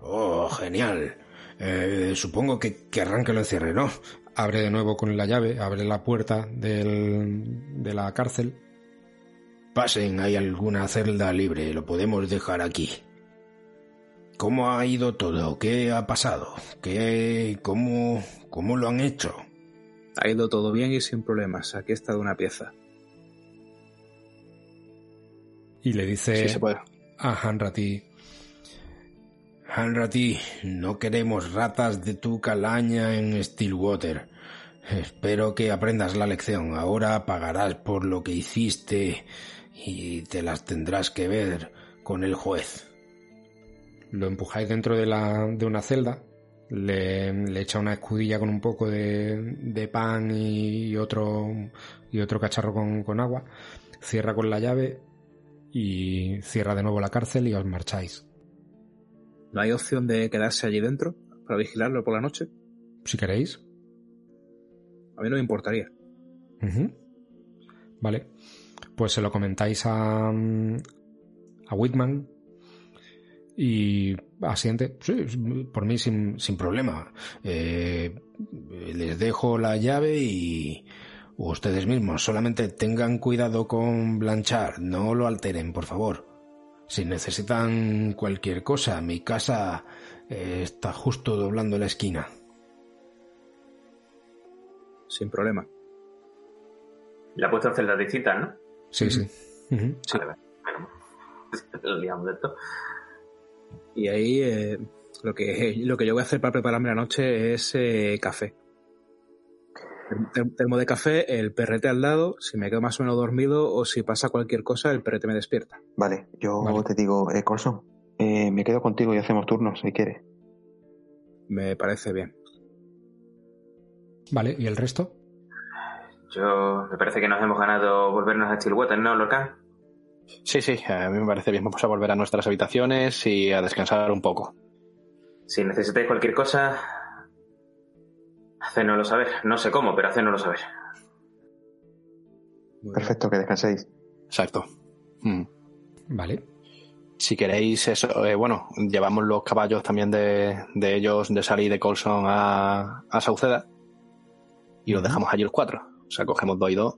Oh, genial. Eh, supongo que querrán que lo encierre, ¿no? Abre de nuevo con la llave, abre la puerta del, de la cárcel. Pasen, hay alguna celda libre, lo podemos dejar aquí. ¿Cómo ha ido todo? ¿Qué ha pasado? ¿Qué, cómo, cómo lo han hecho? Ha ido todo bien y sin problemas. Aquí está de una pieza. Y le dice Sí se puede. a Hanratty, Hanratty, no queremos ratas de tu calaña en Stillwater. Espero que aprendas la lección. Ahora pagarás por lo que hiciste y te las tendrás que ver con el juez. lo empujáis dentro de, la, de una celda, le, le echa una escudilla con un poco de, de pan y otro, y otro cacharro con, con agua, cierra con la llave y cierra de nuevo la cárcel y os marcháis. ¿No hay opción de quedarse allí dentro para vigilarlo por la noche? Si queréis. A mí no me importaría. Vale. Pues se lo comentáis a, a Whitman y asiente. Sí, por mí sin, sin problema. Eh, les dejo la llave y ustedes mismos solamente tengan cuidado con Blanchard. No lo alteren, por favor. Si necesitan cualquier cosa, mi casa eh, está justo doblando la esquina. Sin problema. Le ha puesto en celda distintas, ¿no? Sí, sí. Vale. Bueno, lo liamos de esto. Y ahí eh, lo, que, lo que yo voy a hacer para prepararme la noche es eh, café. Term- term- Termo de café, el perrete al lado, si me quedo más o menos dormido o si pasa cualquier cosa, el perrete me despierta. Vale, yo Vale. te digo, eh, Colson, eh, me quedo contigo y hacemos turnos si quieres. Me parece bien. Vale, ¿y el resto? Yo, me parece que nos hemos ganado volvernos a Stillwater, ¿no, Lorcan? Sí, sí, a mí me parece bien. Vamos a volver a nuestras habitaciones y a descansar un poco. Si necesitáis cualquier cosa, hacénoslo saber. No sé cómo, pero hacénoslo saber. Perfecto, que descanséis. Exacto. Mm. Vale. Si queréis eso, eh, bueno, llevamos los caballos también de, de ellos, de Sally y de Colson a, a Sauceda y los dejamos allí los cuatro. O sea, cogemos dos y dos.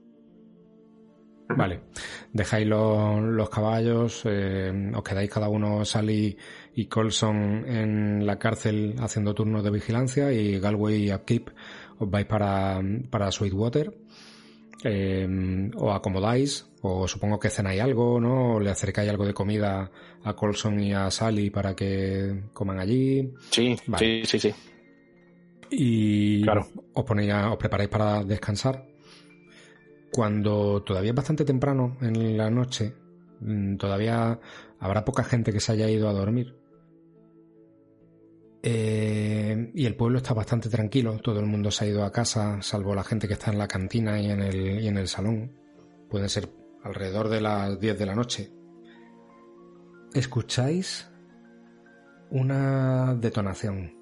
Vale. Dejáis los, los caballos, eh, os quedáis cada uno, Sally y Colson, en la cárcel haciendo turnos de vigilancia y Galway y Upkeep os vais para, para Sweetwater. Eh, os acomodáis, o supongo que cenáis algo, ¿no? O le acercáis algo de comida a Colson y a Sally para que coman allí. Sí, Vale. sí, sí, sí. y Claro. os ponéis a- os preparáis para descansar. Cuando todavía es bastante temprano en la noche, mm, todavía habrá poca gente que se haya ido a dormir. Eh, y el pueblo está bastante tranquilo, todo el mundo se ha ido a casa, salvo la gente que está en la cantina y en el, y en el salón. Pueden ser alrededor de las 10 de la noche. Escucháis una detonación.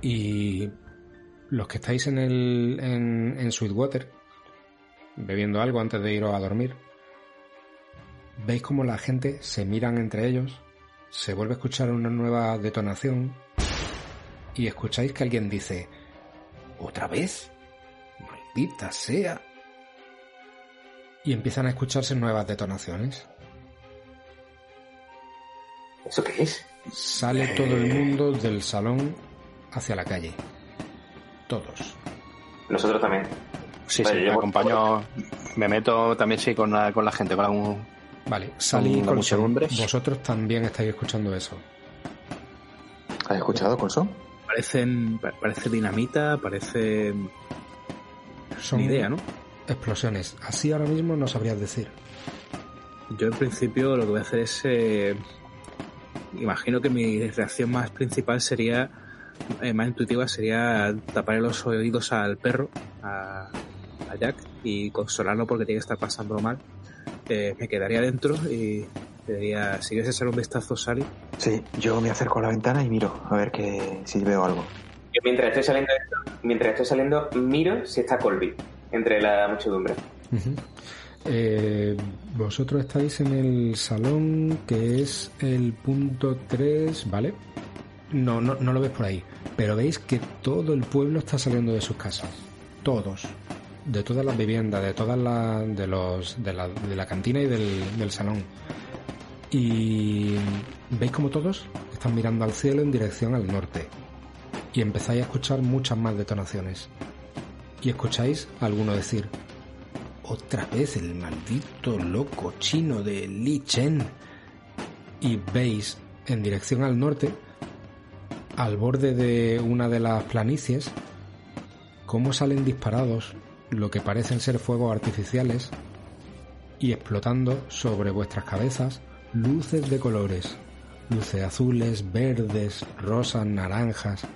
Y los que estáis en el en, en Sweetwater bebiendo algo antes de iros a dormir, veis como la gente se miran entre ellos, se vuelve a escuchar una nueva detonación y escucháis que alguien dice ¿Otra vez? Maldita sea. Y empiezan a escucharse nuevas detonaciones. ¿Eso qué es? Sale todo el mundo del salón hacia la calle. Todos. Nosotros también. Sí, Vale, sí, yo- me acompaño, me meto también sí con la, con la gente, con algún- Vale, Sally y Con Colson, muchedumbre. vosotros también estáis escuchando eso. ¿Has escuchado, Colson? Parecen, pa- parece dinamita, parece Son ni idea, ¿no? explosiones. Así ahora mismo no sabrías decir. Yo en principio lo que voy a hacer es, eh, imagino que mi reacción más principal sería, eh, más intuitiva sería tapar los oídos al perro, a, a Jack, y consolarlo porque tiene que estar pasándolo mal. Eh, me quedaría dentro y le diría, si quieres echar un vistazo, Sally. Sí, yo me acerco a la ventana y miro a ver que, si veo algo. Yo mientras estoy saliendo, de esto- mientras estoy saliendo, miro si está Colby entre la muchedumbre. Eh, vosotros estáis en el salón que es el punto 3, ¿vale? No, no, no lo ves por ahí. Pero veis que todo el pueblo está saliendo de sus casas. Todos. De todas las viviendas, de todas las. de los. de la, de la cantina y del, del salón. Y veis como todos están mirando al cielo en dirección al norte. Y empezáis a escuchar muchas más detonaciones. Y escucháis a alguno decir, otra vez el maldito loco chino de Li Chen. Y veis en dirección al norte, al borde de una de las planicies, cómo salen disparados lo que parecen ser fuegos artificiales y explotando sobre vuestras cabezas luces de colores, luces azules, verdes, rosas, naranjas,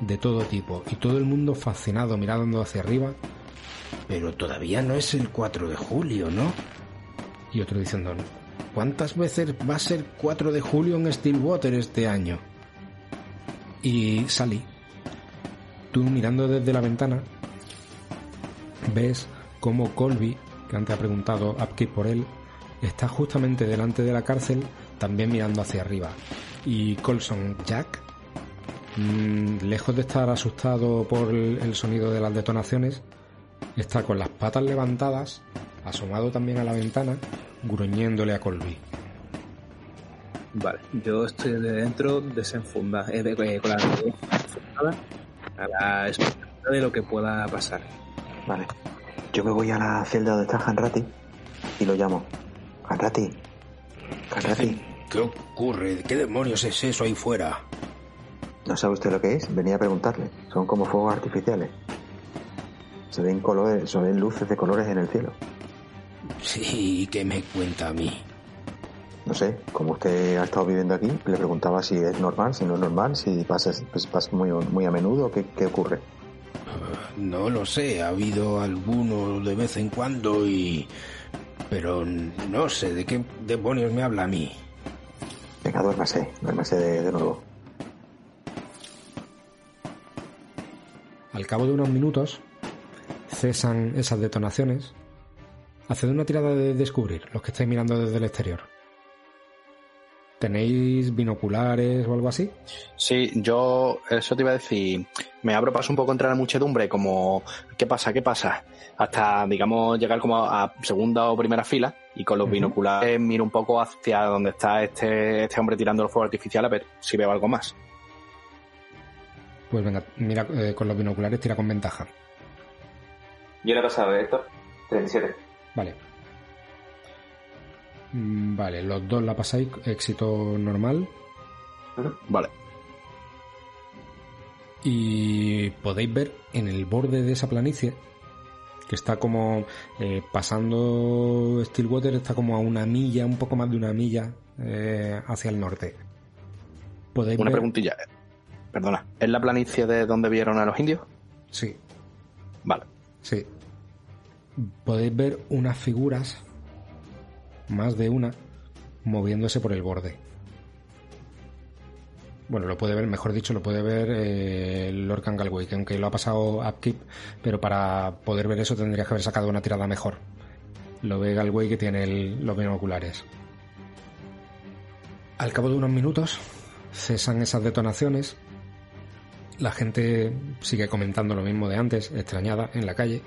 de todo tipo, y todo el mundo fascinado mirando hacia arriba. Pero todavía no es el 4 de julio, ¿no? Y otro diciendo, ¿cuántas veces va a ser 4 de julio en Stillwater este año? Y salí. Tú mirando desde la ventana, ves cómo Colby, que antes ha preguntado Upkeep por él, está justamente delante de la cárcel, también mirando hacia arriba. Y Colson Jack, mmm, lejos de estar asustado por el, sonido de las detonaciones, está con las patas levantadas, asomado también a la ventana, gruñéndole a Colby. Vale, yo estoy de dentro desenfundada, eh, eh, con la desenfundada a la expectativa de lo que pueda pasar. Vale. Yo me voy a la celda donde está Hanrati y lo llamo. Hanrati. Hanrati. ¿Qué ocurre? ¿Qué demonios es eso ahí fuera? ¿No sabe usted lo que es? Venía a preguntarle. Son como fuegos artificiales. Se ven colores, se ven luces de colores en el cielo. Sí, ¿qué me cuenta a mí? No sé, como usted ha estado viviendo aquí, le preguntaba si es normal, si no es normal, si pasa, pues pasa muy, muy a menudo, ¿qué, qué ocurre? No lo sé, ha habido algunos de vez en cuando y... Pero no sé, ¿de qué demonios me habla a mí? Venga, duérmase, duérmase de, de nuevo. Al cabo de unos minutos, cesan esas detonaciones. Haced una tirada de descubrir, los que estáis mirando desde el exterior. ¿Tenéis binoculares o algo así? Sí, yo eso te iba a decir. Me abro paso un poco entre la muchedumbre, como ¿qué pasa? ¿Qué pasa? Hasta, digamos, llegar como a segunda o primera fila y con los binoculares miro un poco hacia donde está este, este hombre tirando los fuegos artificiales a ver si veo algo más. Pues venga, mira eh, con los binoculares, tira con ventaja. Yo le he pasado, Héctor. 37. Vale. Mm, Vale, los dos la pasáis, éxito normal. Vale. Y podéis ver en el borde de esa planicie, que está como eh, pasando Stillwater, está como a una milla, un poco más de una milla eh, hacia el norte. Podéis Una ver. preguntilla. Perdona, ¿es la planicie de donde vieron a los indios? Sí, Vale. sí. Podéis ver unas figuras, más de una, moviéndose por el borde. Bueno, lo puede ver, mejor dicho, lo puede ver eh, Lorcan Galway, que aunque lo ha pasado Upkeep, pero para poder ver eso tendrías que haber sacado una tirada mejor. Lo ve Galway que tiene los binoculares. Al cabo de unos minutos cesan esas detonaciones. La gente sigue comentando lo mismo de antes, extrañada, en la calle.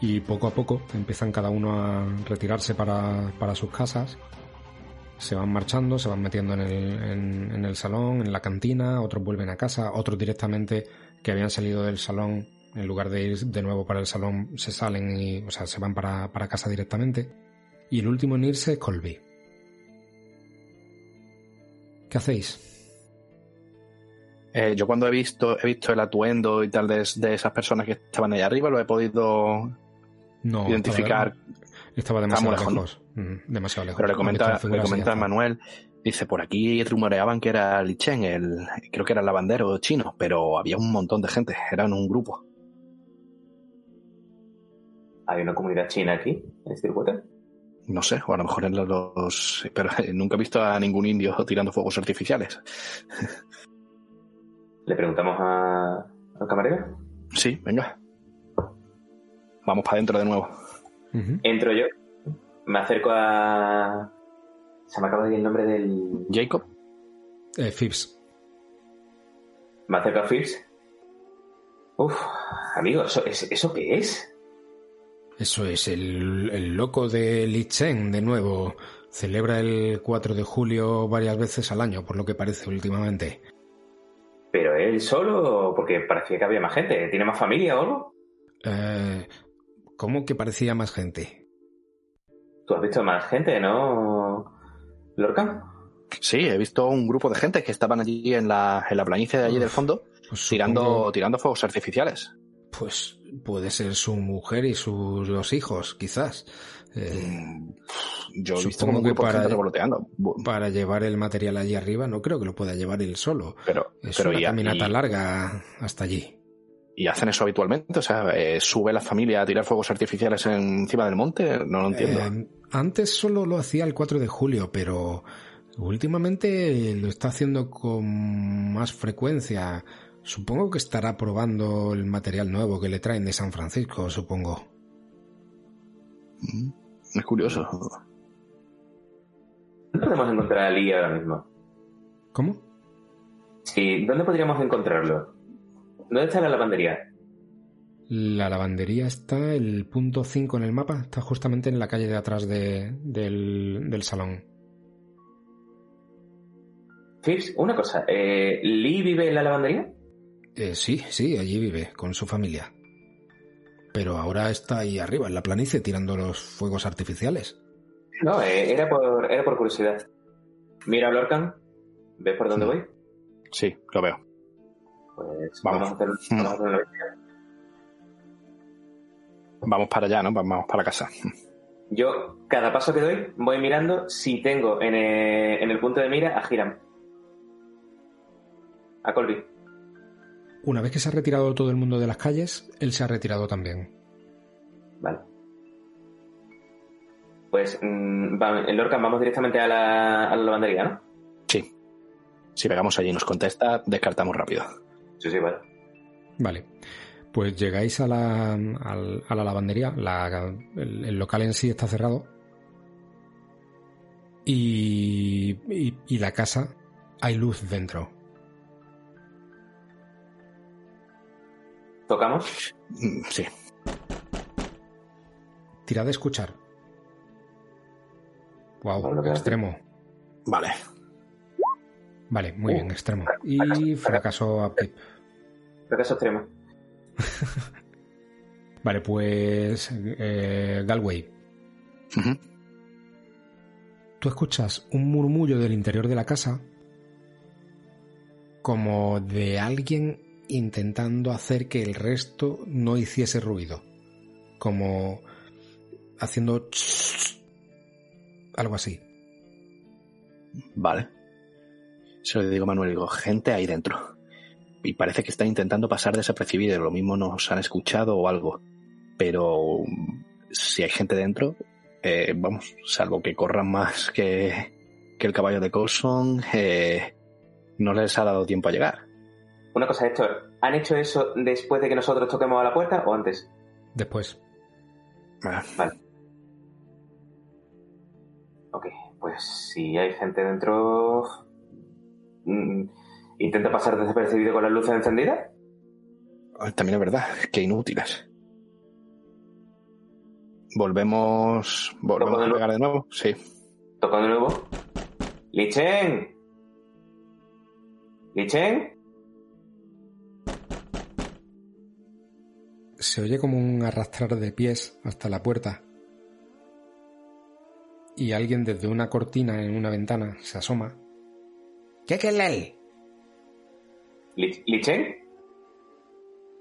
Y poco a poco empiezan cada uno a retirarse para, para sus casas. Se van marchando, se van metiendo en el, en- el salón, en la cantina, otros vuelven a casa, otros directamente que habían salido del salón, en lugar de ir de nuevo para el salón, se salen y, o sea, se van para, para casa directamente. Y el último en irse es Colby. ¿Qué hacéis? Eh, yo cuando he visto, he visto el atuendo y tal de, de esas personas que estaban ahí arriba, lo he podido No, identificar. Estaba, estaba demasiado Estamos lejos. Mm, demasiado lejos. Pero le comenta, le comenta a. Manuel, dice, por aquí rumoreaban que era Li Chen, el, creo que era el lavandero chino, pero había un montón de gente, eran un grupo. ¿Hay una comunidad china aquí, en Stillwater? No sé, o a lo mejor eran los... Pero eh, nunca he visto a ningún indio tirando fuegos artificiales. ¿Le preguntamos a, al camarero? Sí, venga. Vamos para adentro de nuevo. Entro yo, me acerco a... Se me acaba de ir el nombre del... Jacob, Eh, Phipps. Me acerco a Phipps. Uf, amigo, ¿eso, es- ¿eso qué es? Eso es, el, el loco de Li Chen, de nuevo. Celebra el 4 de julio varias veces al año, por lo que parece últimamente. ¿Pero él solo? Porque parecía que había más gente. ¿Tiene más familia o algo? Eh, ¿Cómo que parecía más gente? Tú has visto más gente, ¿no, Lorca? Sí, he visto un grupo de gente que estaban allí en la, en la planicie de allí del fondo Pues tirando, supongo- tirando fuegos artificiales. Pues puede ser su mujer y sus dos hijos, quizás. Eh, Mm, Yo he visto Supongo como un que grupo de para- gente revoloteando. Para llevar el material allí arriba, no creo que lo pueda llevar él solo. Pero, Es pero una y, caminata y- larga hasta allí. Y hacen eso habitualmente? O sea, eh, ¿sube la familia a tirar fuegos artificiales encima del monte? No lo entiendo. Eh, antes solo lo hacía el 4 de julio, pero últimamente lo está haciendo con más frecuencia. Supongo que estará probando el material nuevo que le traen de San Francisco, supongo. Mm, Es curioso. ¿Dónde podemos encontrar a Lee ahora mismo? ¿Cómo? Sí, ¿dónde podríamos encontrarlo? ¿Dónde está la lavandería? La lavandería está, el punto 5 en el mapa, está justamente en la calle de atrás de- del, del salón. Phipps, una cosa. Eh, ¿Lee vive en la lavandería? Eh, sí, sí, allí vive, con su familia. Pero ahora está ahí arriba, en la planicie, tirando los fuegos artificiales. No, eh, era, por, era por curiosidad. Mira Lorcan. ¿Ves por dónde Sí. voy? Sí, lo veo. Pues Vamos. vamos, a hacer, vamos a hacer una visita. Vamos para allá, ¿no? Vamos para casa. Yo, cada paso que doy, voy mirando si tengo en el, en el punto de mira a Hiram. A Colby. Una vez que se ha retirado todo el mundo de las calles, él se ha retirado también. Vale. Pues, mm, va- en Lorcan vamos directamente a la, a la lavandería, ¿no? Sí. Si pegamos allí y nos contesta, descartamos rápido. Sí, sí, vale. Vale. Pues llegáis a la, a la lavandería, la- el, el local en sí está cerrado. Y, y, y la casa hay luz dentro. ¿Tocamos? Mm, Sí. Tirad de escuchar. Wow, extremo. Vale. Vale, muy Uh, bien, extremo. Y fracaso a Pip. Fracaso extremo. Vale, pues eh, Galway, tú escuchas un murmullo del interior de la casa como de alguien intentando hacer que el resto no hiciese ruido. Como haciendo algo así. Vale. Se lo digo a Manuel, digo, gente ahí dentro. Y parece que están intentando pasar desapercibido, lo mismo nos han escuchado o algo. Pero si hay gente dentro, eh, vamos, salvo que corran más que, que el caballo de Colson, eh, no les ha dado tiempo a llegar. Una cosa, Héctor. ¿Han hecho eso después de que nosotros toquemos a la puerta o antes? Después, Ah, Ok, pues si hay gente dentro... mm, ¿Intenta pasar desapercibido con las luces encendidas? También es verdad, que inútiles. Volvemos, volvemos a pegar de nuevo, sí. Toco de nuevo. ¡Lichen! ¿Lichen? se oye como un arrastrar de pies hasta la puerta. Y alguien desde una cortina en una ventana se asoma. ¿Qué quelel? Li- ¿Lichen?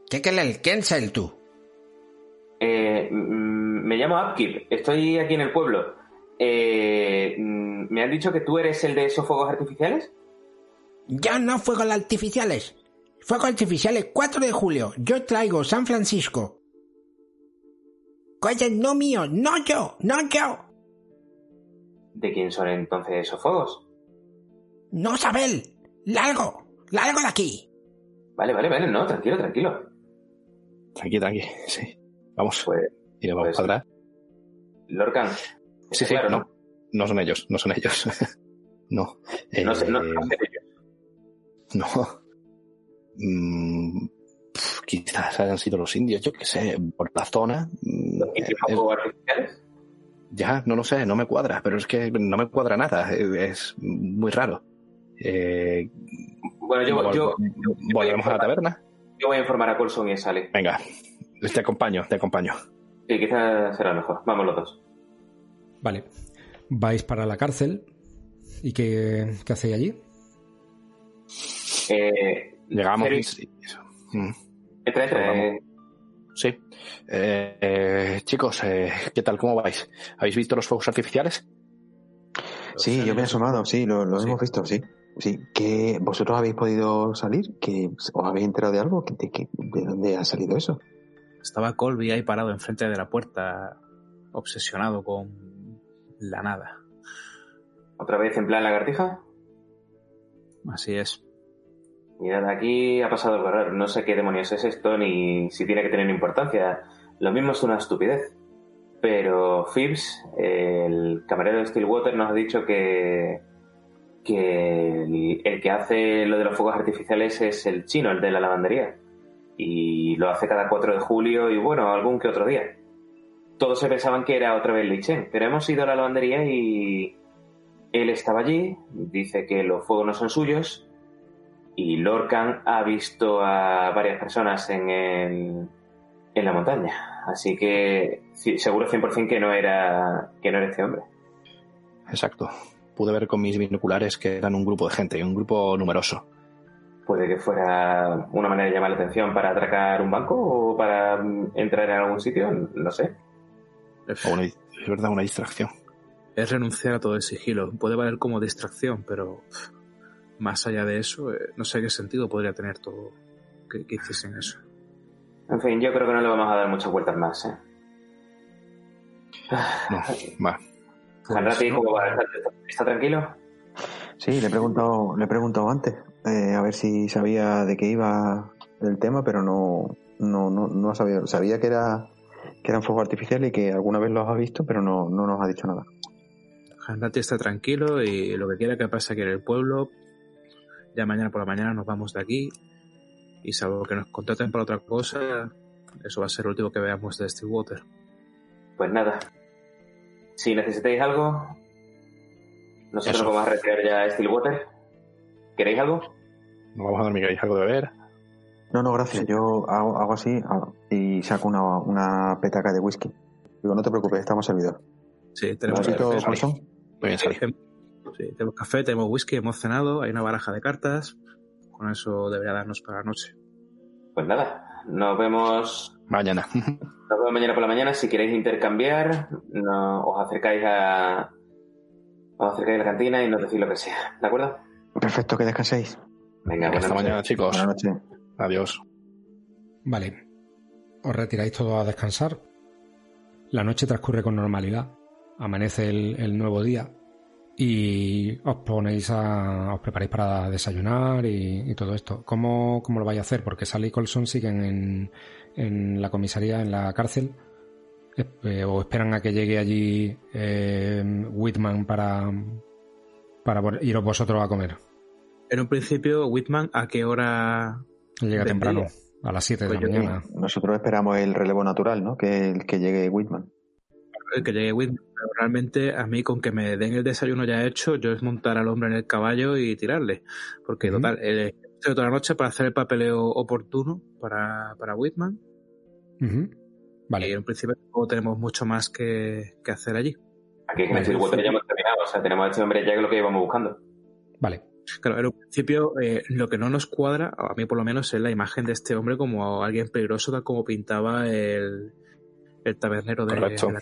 ¿Qué quelel? ¿Quién es el tú? Eh, me llamo Upkeep. Estoy aquí en el pueblo. Eh, ¿Me han dicho que tú eres el de esos fuegos artificiales? Ya no fuegos artificiales. Fuegos artificiales 4 de julio. Yo traigo San Francisco. Coño, no mío, no yo, no yo. ¿De quién son entonces esos fuegos? No Sabel. Largo, largo de aquí. Vale, vale, vale. No, tranquilo, tranquilo. Tranqui, tranqui, sí. Vamos, Pues, y nos vamos pues- para atrás. Lorcan. Sí, claro, no. No son ellos, no son ellos. no. No sé, no, Eh, no sé ellos. no. mm, pf, quizás hayan sido los indios, yo que sé, por la zona. mm, ¿Y qué es- fuegos artificiales? ya, no lo sé, no me cuadra, pero es que no me cuadra nada, es muy raro. Eh, Bueno, yo, vol- yo, ¿Volvemos a la taberna? yo voy a informar a Colson y a Sally. Venga, te acompaño, te acompaño. Sí, quizás será mejor. Vamos los dos. Vale. Vais para la cárcel. ¿Y qué, qué hacéis allí? Eh, Llegamos y- eso. Mm. entra, entra. Vamos. eh, Sí. Eh, eh, chicos, eh, ¿qué tal? ¿Cómo vais? ¿Habéis visto los fuegos artificiales? Sí, yo me he asomado, sí, lo, lo Sí. hemos visto, sí. Sí, que vosotros habéis podido salir, que os habéis enterado de algo, ¿Que- de, que- de dónde ha salido eso. Estaba Colby ahí parado enfrente de la puerta, obsesionado con la nada. ¿Otra vez en plan lagartija? Así es. Mirad, aquí ha pasado algo raro. No sé qué demonios es esto ni si tiene que tener importancia. Lo mismo es una estupidez. Pero Phibbs, el camarero de Stillwater, nos ha dicho que, que el, que hace lo de los fuegos artificiales es el chino, el de la lavandería. Y lo hace cada 4 de julio y bueno, algún que otro día. Todos se pensaban que era otra vez Li Chen, pero hemos ido a la lavandería y él estaba allí, dice que los fuegos no son suyos y Lorcan ha visto a varias personas en, el- en la montaña. Así que seguro 100% que no era que no era este hombre. Exacto. Pude ver con mis binoculares que eran un grupo de gente, un grupo numeroso. Puede que fuera una manera de llamar la atención para atracar un banco o para mm, entrar en algún sitio, no sé. O una- es verdad, una distracción. Es renunciar a todo el sigilo. Puede valer como distracción, pero más allá de eso, eh, no sé qué sentido podría tener todo que, que hiciesen eso. En fin, yo creo que no le vamos a dar muchas vueltas más. ¿eh? No, va. Hanrati, ¿cómo va? ¿Está, está tranquilo? Sí, le he preguntado, le he preguntado antes, eh, a ver si sabía de qué iba el tema, pero no, no, no, no sabía. Sabía que era que eran fuegos artificiales y que alguna vez los ha visto, pero no, no nos ha dicho nada. Hanrati está tranquilo y lo que quiera que pase aquí en el pueblo, ya mañana por la mañana nos vamos de aquí y salvo que nos contraten para otra cosa, eso va a ser lo último que veamos de Stillwater. Pues nada. Si necesitáis algo, nosotros Eso. nos vamos a retirar ya a Stillwater. ¿Queréis algo? Nos vamos a dormir, ¿queréis algo de beber? No, no, gracias. Yo hago, hago así hago- y saco una, una petaca de whisky. Digo, no te preocupes, estamos servidor. Sí, tenemos, ¿Vasito, café? Muy bien, sí, tenemos café, tenemos whisky, hemos cenado, hay una baraja de cartas. Con eso debería darnos para la noche. Pues nada, nos vemos, Mañana. nos vemos mañana por la mañana. Si queréis intercambiar, no, os acercáis a os acercáis a la cantina y nos decís lo que sea. ¿De acuerdo? Perfecto, que descanséis. Venga, buenas Hasta noches. mañana, chicos. Buenas noches. Adiós. Vale. Os retiráis todos a descansar. La noche transcurre con normalidad. Amanece el, el nuevo día. Y os ponéis a. os preparáis para desayunar y, y todo esto. ¿Cómo, ¿Cómo lo vais a hacer? Porque Sally y Colson siguen en, en la comisaría, en la cárcel. Eh, o esperan a que llegue allí eh, Whitman para. para iros vosotros a comer. En un principio, Whitman, ¿a qué hora Llega temprano, a las 7 de la Pues yo mañana. Nosotros esperamos el relevo natural, ¿no? Que, el que llegue Whitman. que llegue Whitman? Pero realmente a mí con que me den el desayuno ya hecho, yo es montar al hombre en el caballo y tirarle. Porque Ujú. total, eh, estoy toda la noche para hacer el papeleo oportuno para, para Whitman. Y Vale. en un principio tampoco tenemos mucho más que, que hacer allí. Aquí en Vale. Stillwater ya hemos terminado. O sea, tenemos a este hombre ya lo que íbamos buscando. Vale. Claro, en un principio eh, lo que no nos cuadra, a mí por lo menos, es la imagen de este hombre como alguien peligroso, tal como pintaba el, el tabernero de, Correcto. de la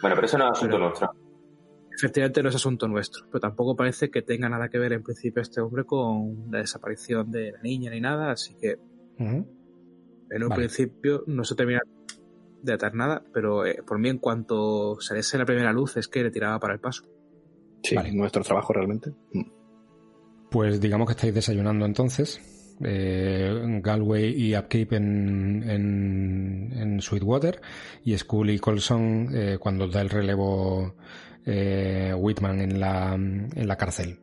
Bueno, pero eso no es asunto Pero- nuestro. Efectivamente no es asunto nuestro, pero tampoco parece que tenga nada que ver en principio este hombre con la desaparición de la niña ni nada, así que. En un Vale. principio no se termina de atar nada, pero eh, por mí en cuanto saliese la primera luz es que le tiraba para el paso. Sí, Vale. nuestro trabajo realmente. Mm. Pues digamos que estáis desayunando entonces. Eh, Galway y Upkeep en, en, en Sweetwater y Skull y Colson eh, cuando da el relevo eh, Whitman en la, en la cárcel.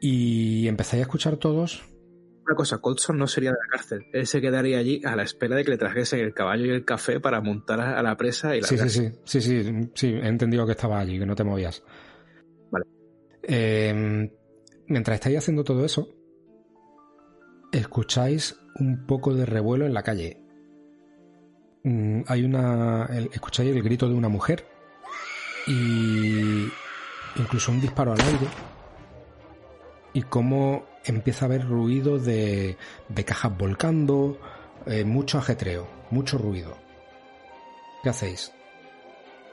Y empezáis a escuchar todos Una cosa, Colson no sería de la cárcel. Él se quedaría allí a la espera de que le trajesen el caballo y el café para montar a la presa y la Sí, sí, sí, sí, sí, sí, he entendido que estaba allí, que no te movías. Vale. Eh, mientras estáis haciendo todo eso, escucháis un poco de revuelo en la calle. Mm, Hay una. el- escucháis el grito de una mujer y incluso un disparo al aire. Y cómo empieza a haber ruido de, de cajas volcando, eh, mucho ajetreo, mucho ruido. ¿Qué hacéis?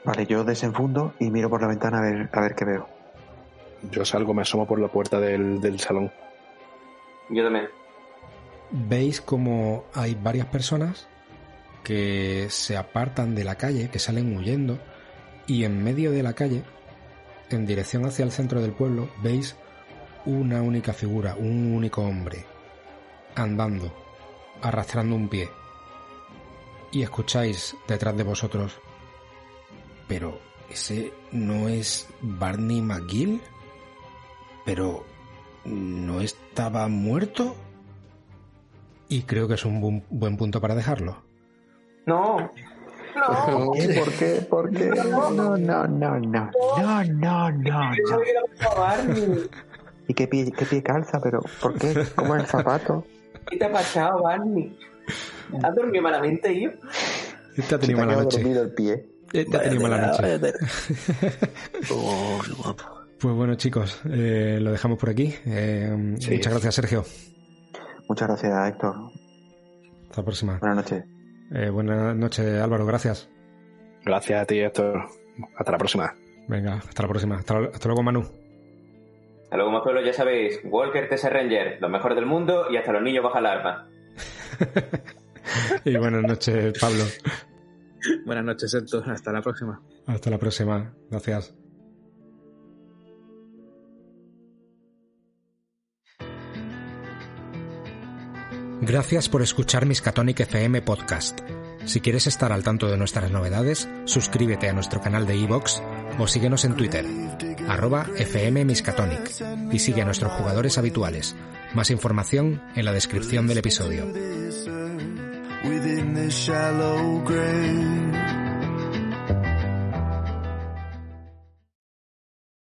Vale, yo desenfundo y miro por la ventana a ver, a ver qué veo. Yo salgo, me asomo por la puerta del, del salón. Yo también. veis como hay varias personas que se apartan de la calle, que salen huyendo, y en medio de la calle, en dirección hacia el centro del pueblo, veis una única figura, un único hombre, andando, arrastrando un pie. Y escucháis detrás de vosotros, pero ese no es Barney McGill, pero no estaba muerto. Y creo que es un buen, buen punto para dejarlo. No. ¿Por qué? ¿Por qué? ¿Por qué? No, no, no, no, no, no, no, no. ¿Y qué pie, qué pie calza? ¿Pero por qué? ¿Cómo es el zapato? ¿Qué te ha pasado, Barney? ¿Has dormido malamente, yo? Este ha te tenido ha mala noche. dormido el pie. Este ha tenido mala noche. Pues bueno, chicos, eh, lo dejamos por aquí. Eh, Sí. Muchas gracias, Sergio. Muchas gracias, Héctor. Hasta la próxima. Buenas noches. Eh, buenas noches, Álvaro. Gracias. Gracias a ti, Héctor. Hasta la próxima. Venga, hasta la próxima. Hasta, hasta luego, Manu. Hasta luego, pueblo, ya sabéis. Walker, TS Ranger, los mejores del mundo y hasta los niños baja el arma. Y buenas noches, Pablo. Buenas noches, Héctor. Hasta la próxima. Hasta la próxima. Gracias. Gracias por escuchar Miskatonic FM Podcast. Si quieres estar al tanto de nuestras novedades, suscríbete a nuestro canal de iVoox o síguenos en Twitter, arroba FM Miskatonic, y sigue a nuestros jugadores habituales. Más información en la descripción del episodio.